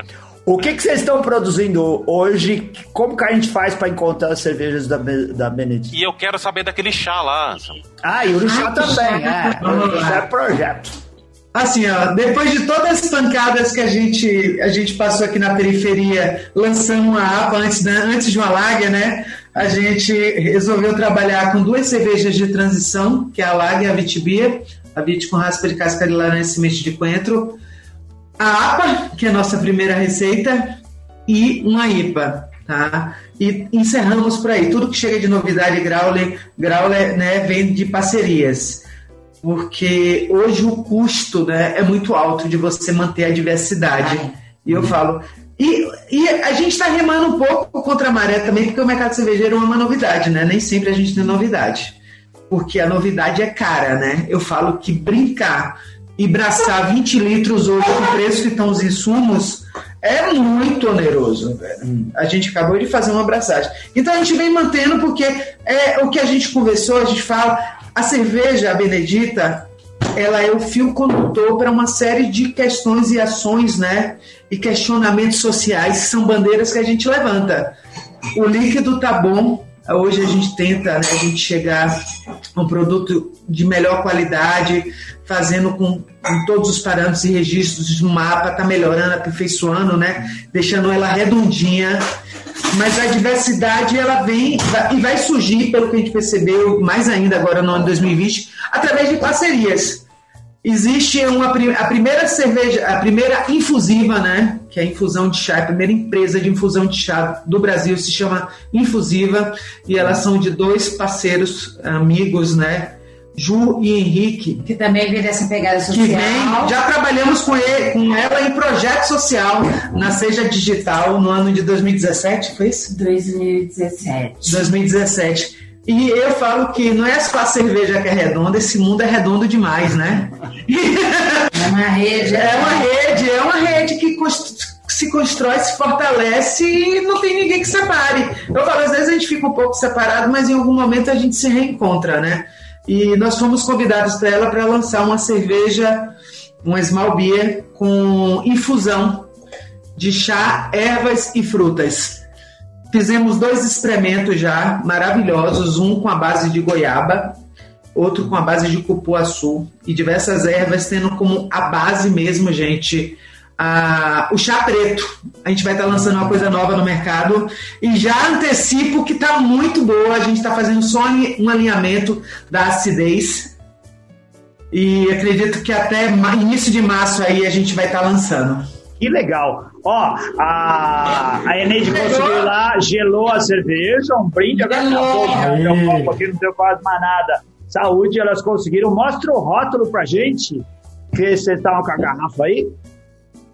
O que, que vocês estão produzindo hoje? Como que a gente faz para encontrar as cervejas da, da Benedita? E eu quero saber daquele chá lá. Ah, e o chá Ah, também, chá. é. Isso é projeto. Assim, ó, depois de todas as pancadas que a gente, a gente passou aqui na periferia, lançando uma APA antes, da- antes de uma Lager, né? A gente resolveu trabalhar com duas cervejas de transição, que é a Lager e a Vitibia. A Vit com raspa de casca de laranja e semente de coentro. A APA, que é a nossa primeira receita, e uma IPA, tá? E encerramos por aí. Tudo que chega de novidade Growler, Growler né, vem de parcerias porque hoje o custo né, é muito alto de você manter a diversidade. E eu falo. E, e a gente está remando um pouco contra a maré também, porque o mercado cervejeiro é uma novidade, né? Nem sempre a gente tem novidade. Porque a novidade é cara, né? Eu falo que brincar e braçar 20 litros hoje com o preço que estão os insumos é muito oneroso, velho. A gente acabou de fazer uma abraçagem. Então a gente vem mantendo porque é o que a gente conversou, a gente fala, a cerveja, a Benedita, ela é o fio condutor para uma série de questões e ações, né? E questionamentos sociais que são bandeiras que a gente levanta. O líquido tá bom. Hoje a gente tenta, né, a gente chegar a um produto de melhor qualidade, fazendo com, com todos os parâmetros e registros do mapa, tá melhorando, aperfeiçoando, né? Deixando ela redondinha. Mas a diversidade ela vem e vai surgir, pelo que a gente percebeu, mais ainda agora no ano 2020, através de parcerias. Existe uma, a primeira cerveja, a primeira infusiva, né? Que é a infusão de chá, a primeira empresa de infusão de chá do Brasil se chama Infusiva e elas são de dois parceiros amigos, né? Ju e Henrique, Que também vem dessa pegada que social. vem, já trabalhamos com, ele, com ela em projeto social na Seja Digital no ano de 2017, foi isso? 2017. 2017. E eu falo que não é só a cerveja que é redonda, esse mundo é redondo demais, né? [LAUGHS] É uma rede. É uma rede, é uma rede que se constrói, se fortalece e não tem ninguém que separe. Eu falo, às vezes a gente fica um pouco separado, mas em algum momento a gente se reencontra, né? E nós fomos convidados para ela para lançar uma cerveja, uma small beer com infusão de chá, ervas e frutas. Fizemos dois experimentos já maravilhosos, um com a base de goiaba, outro com a base de cupuaçu e diversas ervas, tendo como a base mesmo, gente, a- o chá preto. A gente vai estar lançando uma coisa nova no mercado e já antecipo que está muito boa. A gente está fazendo só um alinhamento da acidez e acredito que até início de março aí a gente vai estar lançando. Que legal. Ó, a, a Eneide conseguiu lá, gelou a cerveja, um brinde, agora Gelou. acabou, né? Um copo aqui, não deu quase mais nada. Saúde, elas conseguiram. Mostra o rótulo pra gente, que vocês estavam com a garrafa aí.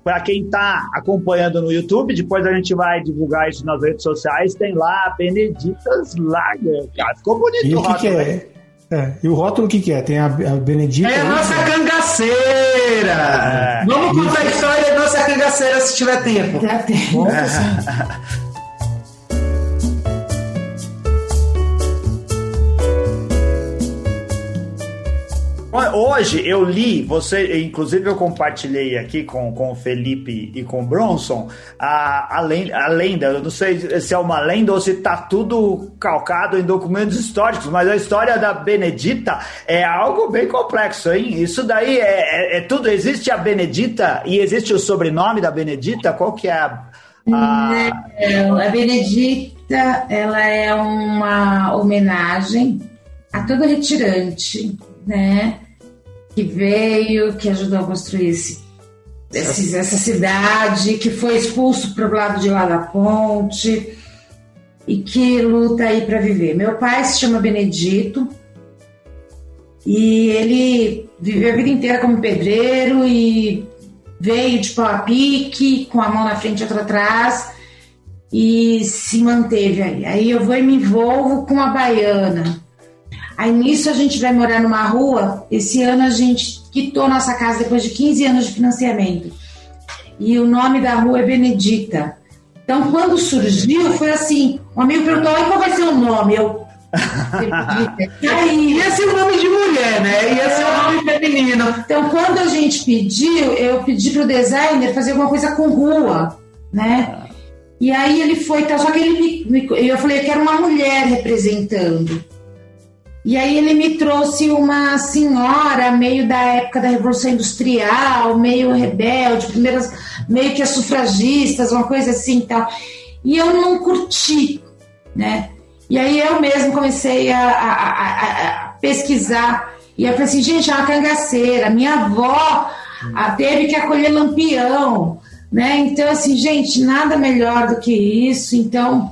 Para quem está acompanhando no YouTube, depois a gente vai divulgar isso nas redes sociais. Tem lá Beneditas Lager. Cara, ficou bonito E o que, rótulo. que é? É, E o rótulo o que, que é? Tem a, a Benedita. É a nossa né? cangaceira! É. Vamos contar a história da nossa cangaceira se tiver tempo. Já tem. Conta, sim. Hoje eu li, você, inclusive eu compartilhei aqui com, com o Felipe e com o Bronson a, a, len- a lenda. Eu não sei se é uma lenda ou se tá tudo calcado em documentos históricos, mas a história da Benedita é algo bem complexo, hein? Isso daí é, é- é tudo. Existe a Benedita e existe o sobrenome da Benedita? Qual que é a. a- A Benedita, ela é uma homenagem a todo retirante, né? Que veio, que ajudou a construir esse, esse- essa cidade, que foi expulso para o lado de lá da ponte e que luta aí para viver. Meu pai se chama Benedito e ele viveu a vida inteira como pedreiro e veio de pau a pique, com a mão na frente e outra atrás, e se manteve aí. Aí eu vou e me envolvo com a baiana. Aí nisso a gente vai morar numa rua. Esse ano a gente quitou nossa casa depois de 15 anos de financiamento. E o nome da rua é Benedita. Então quando surgiu, foi assim: um amigo perguntou: "E qual vai ser o nome? Eu. [LAUGHS] Aí, Ia ser o nome de mulher, né? Ia ser o nome feminino. então, quando a gente pediu, eu pedi pro designer fazer alguma coisa com rua, né? E aí ele foi, tá, só que ele me, me- eu falei, eu quero uma mulher representando. E aí ele me trouxe uma senhora meio da época da Revolução Industrial, meio rebelde, primeiras, meio que as sufragistas, uma coisa assim e tal. E eu não curti, né? E aí eu mesmo comecei a, a- a- a- pesquisar. E eu falei assim, gente, é uma cangaceira. Minha avó teve que acolher lampião, né? Então, assim, gente, nada melhor do que isso. Então...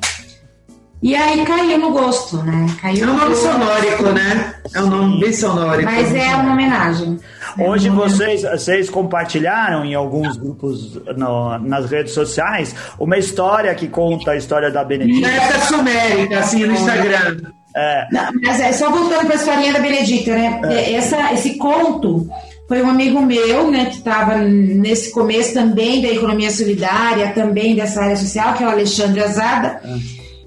E aí caiu no gosto, né? Caiu É um no nome gosto. sonórico, né? É um nome bem sonórico. Mas é uma homenagem. Hoje É uma vocês, vocês compartilharam em alguns grupos no- nas redes sociais uma história que conta a história da Na Benedita. época sumérica, assim, no Instagram. Não, mas é só voltando para a historinha da Benedita, né? Essa, esse conto foi um amigo meu, né, que estava nesse começo também da economia solidária, também dessa área social, que é o Alexandre Azada.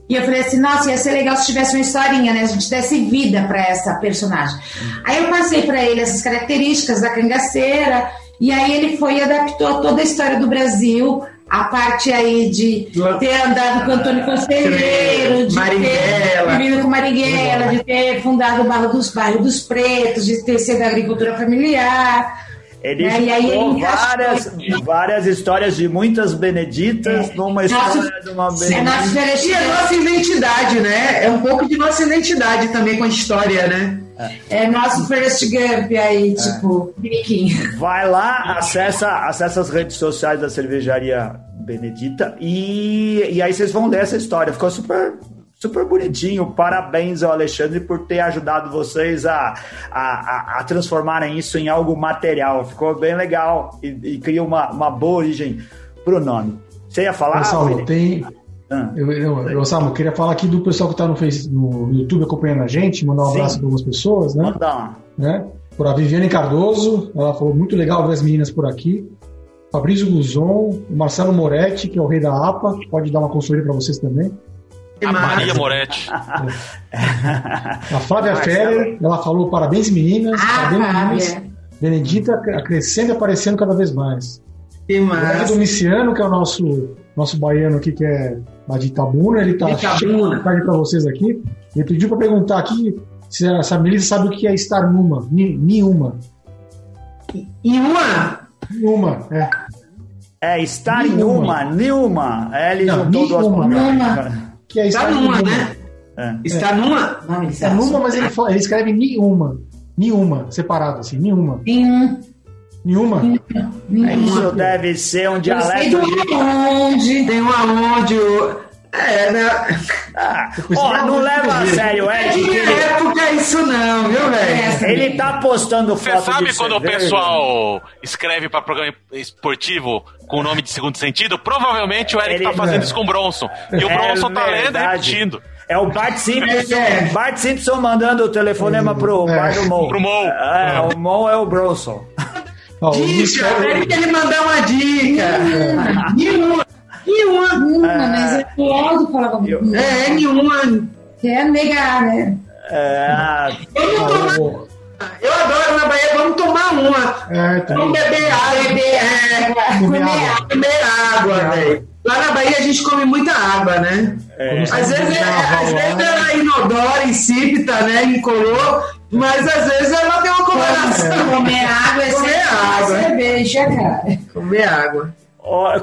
E eu falei assim, nossa, ia ser legal se tivesse uma historinha, né? A gente desse vida para essa personagem. Aí eu passei para ele essas características da cangaceira, e aí ele foi e adaptou toda a história do Brasil, a parte aí de ter andado com Antônio Conselheiro, de Marighella. ter vivido com Marighella, de ter fundado o bairro dos bairros dos Pretos, de ter sido agricultura familiar. Ele É, e aí ele juntou encaixou várias, aqui. várias histórias de muitas Beneditas É. numa história Nossa, de uma É nosso Benedita. E Celestino. a nossa identidade, né? É um pouco de nossa identidade também com a história, né? É nosso Forrest Gump aí, tipo, biniquinho. Vai lá, acessa, acessa as redes sociais da cervejaria Benedita e, e aí vocês vão ler essa história. Ficou super, super bonitinho. Parabéns ao Alexandre por ter ajudado vocês a, a, a, a transformarem isso em algo material. Ficou bem legal e, e cria uma, uma boa origem pro nome. Você ia falar? Pessoal, Willi? tem. Ah. Eu, eu, queria falar aqui do pessoal que está no, Face- no YouTube acompanhando a gente, mandar um Sim. abraço para algumas pessoas, né? Manda uma. né? Por a Viviane Cardoso, ela falou muito legal ver as meninas por aqui. Fabrício Guzon, o Marcelo Moretti, que é o rei da APA, pode dar uma consultoria para vocês também. A. Maria Moretti. [LAUGHS] A Flávia. Ferrer, ela falou parabéns meninas, Ah, parabéns meninas. Fábia. Benedita crescendo e aparecendo cada vez mais. Que O massa. Domiciano, que é o nosso, nosso baiano aqui, que é lá de Itabuna, ele tá Itabuna. cheio de tarde para vocês aqui. Ele pediu para perguntar aqui se a, se a Melissa sabe o que é estar numa. Ni- Nenhuma. E uma. Nenhuma, é. É, estar em Nenhuma. uma, nenhuma. É, ele Não, juntou duas nenhuma. palavras. Que é Está numa, nenhuma. né? É. Está numa. Não, ele É numa, mas ele, fala- ele escreve nenhuma. Nenhuma, separado assim, nenhuma. Nenhum. Nenhuma. Nenhum. Isso deve ser um dialeto do de onde. Tem um aonde. O- É, né? Ah, ó, não leva a sério, É Ed. que ele, época isso não, viu, velho? ele tá postando Você foto sabe de quando o cerveja? pessoal escreve pra programa esportivo com o nome de segundo sentido? Provavelmente o Eric Ele- tá fazendo isso com o Bronson. E o É Bronson tá lendo e repetindo. É o Bart Simpson, É. Bart Simpson mandando o telefonema pro É. bar do Mo. Pro Mo. É, o Mo é o Bronson. O Luiz Dica, Fernando- ele quer mandar uma dica. Nenhuma. Nenhuma. Hum, mas é logo falava. Eu- É, nenhuma. Quer negar, né? É, Vamos tomar. Eu adoro na Bahia, vamos tomar uma. É, tá. Vamos beber água. Beber água. Comer água. Comer água, velho. Lá na Bahia a gente come muita água, né? é. Às vezes, é, às vezes ela é inodora, insípida, né? Incolor, mas às vezes ela tem uma coloração. Comer água é Comer água. cerveja, cara. Comer água.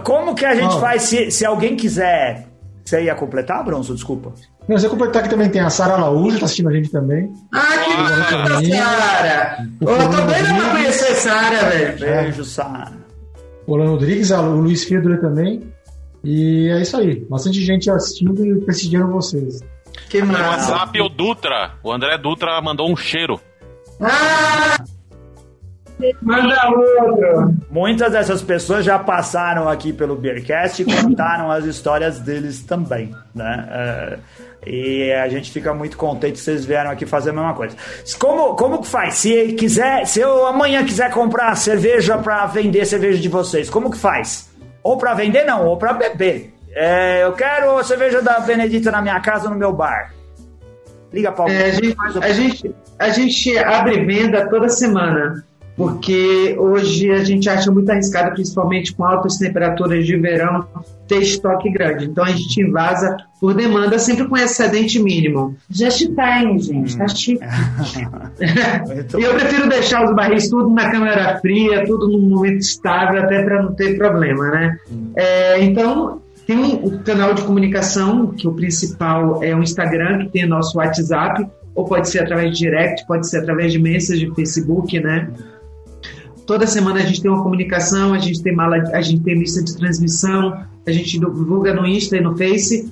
Como que a gente faz se, se alguém quiser. Você ia completar, Bronson? Desculpa. Não, você completar que também tem a Sara Araújo, tá assistindo a gente também. Ah, que amigo. Sara! Eu tô doida pra conhecer Sara, velho. Beijo, Sara. O Orlando Rodrigues, o Luiz Fiedler também. E é isso aí. Bastante gente assistindo e prestigiando vocês. Que massa. WhatsApp, o Dutra, o André Dutra mandou um cheiro. Ah! Manda outro. Muitas dessas pessoas já passaram aqui pelo Beercast e contaram as histórias deles também, né? É, e a gente fica muito contente que vocês vieram aqui fazer a mesma coisa. Como, como que faz? Se quiser, se eu amanhã quiser comprar cerveja para vender cerveja de vocês, como que faz? Ou para vender não, ou para beber. É, eu quero a cerveja da Benedita na minha casa, no meu bar. Liga para É, a, gente, a, gente, a gente abre venda toda semana, porque hoje a gente acha muito arriscado, principalmente com altas temperaturas de verão, ter estoque grande. Então a gente invasa por demanda, sempre com excedente mínimo. Just time, gente. Tá chique. Muito [LAUGHS] E eu prefiro deixar os barris tudo na câmera fria, tudo num momento estável, até para não ter problema, né? É, então, tem um, o canal de comunicação, que o principal é o Instagram, que tem o nosso WhatsApp, ou pode ser através de direct, pode ser através de message, Facebook, né? Toda semana a gente tem uma comunicação, a gente tem mala, a gente tem lista de transmissão, a gente divulga no Insta e no Face,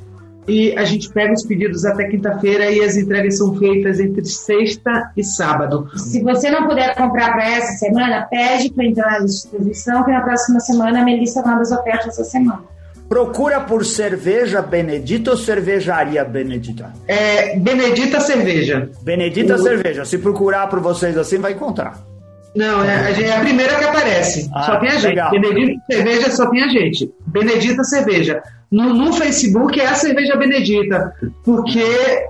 e a gente pega os pedidos até quinta-feira e as entregas são feitas entre sexta e sábado. Se você não puder comprar para essa semana, pede para entrar na distribuição, que na próxima semana a Melissa manda as ofertas essa semana. Procura por cerveja Benedita ou cervejaria Benedita? É Benedita Cerveja. Benedita Cerveja. Se procurar por vocês assim, vai encontrar. Não, é a, gente- é a primeira que aparece. Ah, só tem a gente. legal. Benedita Cerveja só tem a gente. Benedita Cerveja. No, no Facebook é a cerveja Benedita. Porque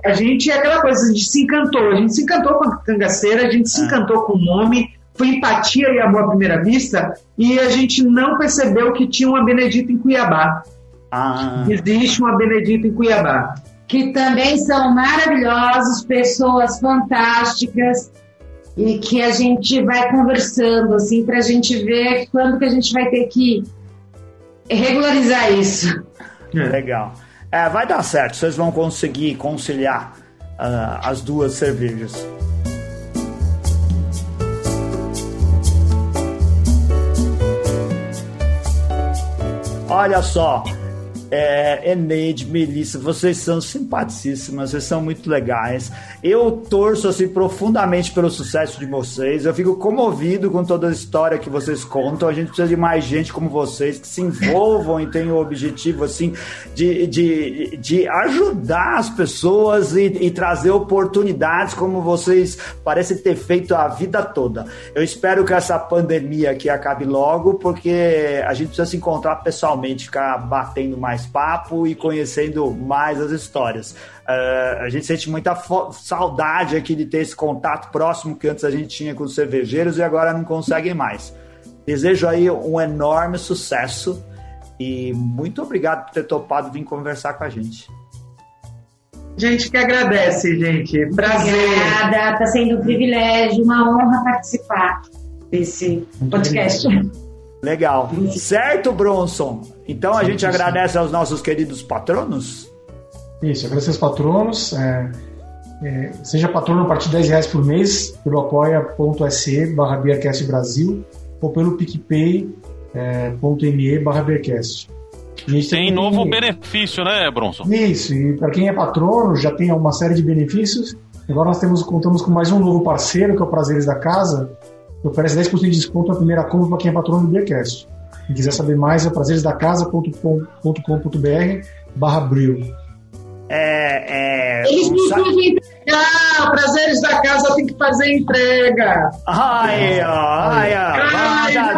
a gente é aquela coisa, a gente se encantou. A gente se encantou com a cangaceira, a gente se encantou com o nome. Foi empatia e amor à primeira vista. E a gente não percebeu que tinha uma Benedita em Cuiabá. Ah, Existe uma Benedita em Cuiabá. Que também são maravilhosos, pessoas fantásticas, e que a gente vai conversando, assim, para a gente ver quando que a gente vai ter que regularizar isso. legal. É, vai dar certo. Vocês vão conseguir conciliar ah, as duas cervejas. Olha só, é, Eneide, Melissa, vocês são simpaticíssimas, vocês são muito legais. Eu torço assim profundamente pelo sucesso de vocês. Eu fico comovido com toda a história que vocês contam. A gente precisa de mais gente como vocês que se envolvam e tenham o objetivo assim de, de, de ajudar as pessoas e, e trazer oportunidades como vocês parecem ter feito a vida toda. Eu espero que essa pandemia aqui acabe logo, porque a gente precisa se encontrar pessoalmente, ficar batendo mais papo e conhecendo mais as histórias. Uh, a gente sente muita saudade aqui de ter esse contato próximo que antes a gente tinha com os cervejeiros e agora não conseguem mais. Desejo aí um enorme sucesso e muito obrigado por ter topado vir conversar com a gente. Gente que agradece, gente. Prazer. Obrigada, tá sendo um privilégio, uma honra participar desse podcast. Legal. Certo, Bronson? Então a Sim, gente agradece aos nossos queridos patronos. Isso, agradecer aos patronos. é, é, seja patrono a partir de 10 reais por mês pelo apoia.se barra Brasil ou pelo picpay.me barra Beercast. Tem novo benefício, né, Bronson? Isso, e para quem é patrono, já tem uma série de benefícios. Agora nós temos, contamos com mais um novo parceiro, que é o Prazeres da Casa, oferece 10% de desconto na primeira compra para quem é patrono do Beercast. Quem quiser saber mais é prazeresdacasa.com.br barra Bril. É, é, Eles não sa- podem entregar. Prazeres da casa tem que fazer entrega. Ai, ó, ai, ó. Ai, já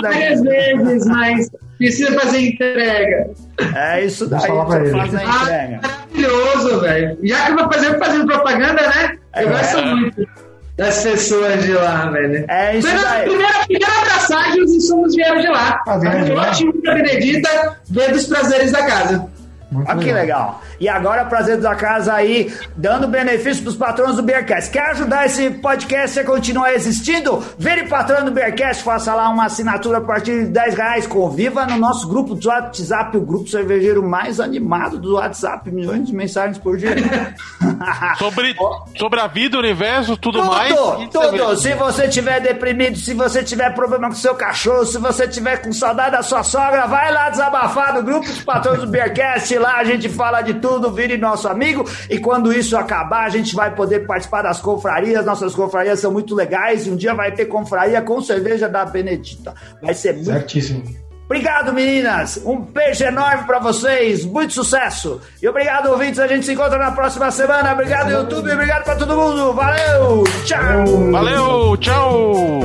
várias vezes, mas precisa fazer entrega. É isso daí, falar pra você ele. faz a Ah, entrega. maravilhoso, velho. Já que eu vou fazer fazendo propaganda, né? Eu É. gosto muito das pessoas de lá, velho. É isso na daí. primeira, primeira abraçagem, os insumos vieram de lá. Ah, vieram de a lá? Pilote da Benedita veio dos prazeres da casa. Muito Olha que legal. E agora, prazer da casa aí, dando benefício pros patrões do Bearcast. Quer ajudar esse podcast a continuar existindo? Vire patrão do Bearcast, faça lá uma assinatura a partir de 10 reais. Conviva no nosso grupo do WhatsApp, o grupo cervejeiro mais animado do WhatsApp. Milhões de mensagens por dia. [LAUGHS] Sobre, sobre a vida, o universo, tudo, mais. Tudo, e tudo. Se você tiver deprimido, se você tiver problema com seu cachorro, se você tiver com saudade da sua sogra, vai lá desabafar no grupo dos patrões do Beercast. Lá a gente fala de tudo, vire nosso amigo. E quando isso acabar, a gente vai poder participar das confrarias. Nossas confrarias são muito legais. E um dia vai ter confraria com cerveja da Benedita. Vai ser muito Certíssimo. Obrigado, meninas. Um beijo enorme pra vocês. Muito sucesso. E obrigado, ouvintes. A gente se encontra na próxima semana. Obrigado, YouTube. Obrigado pra todo mundo. Valeu. Tchau. Valeu, tchau!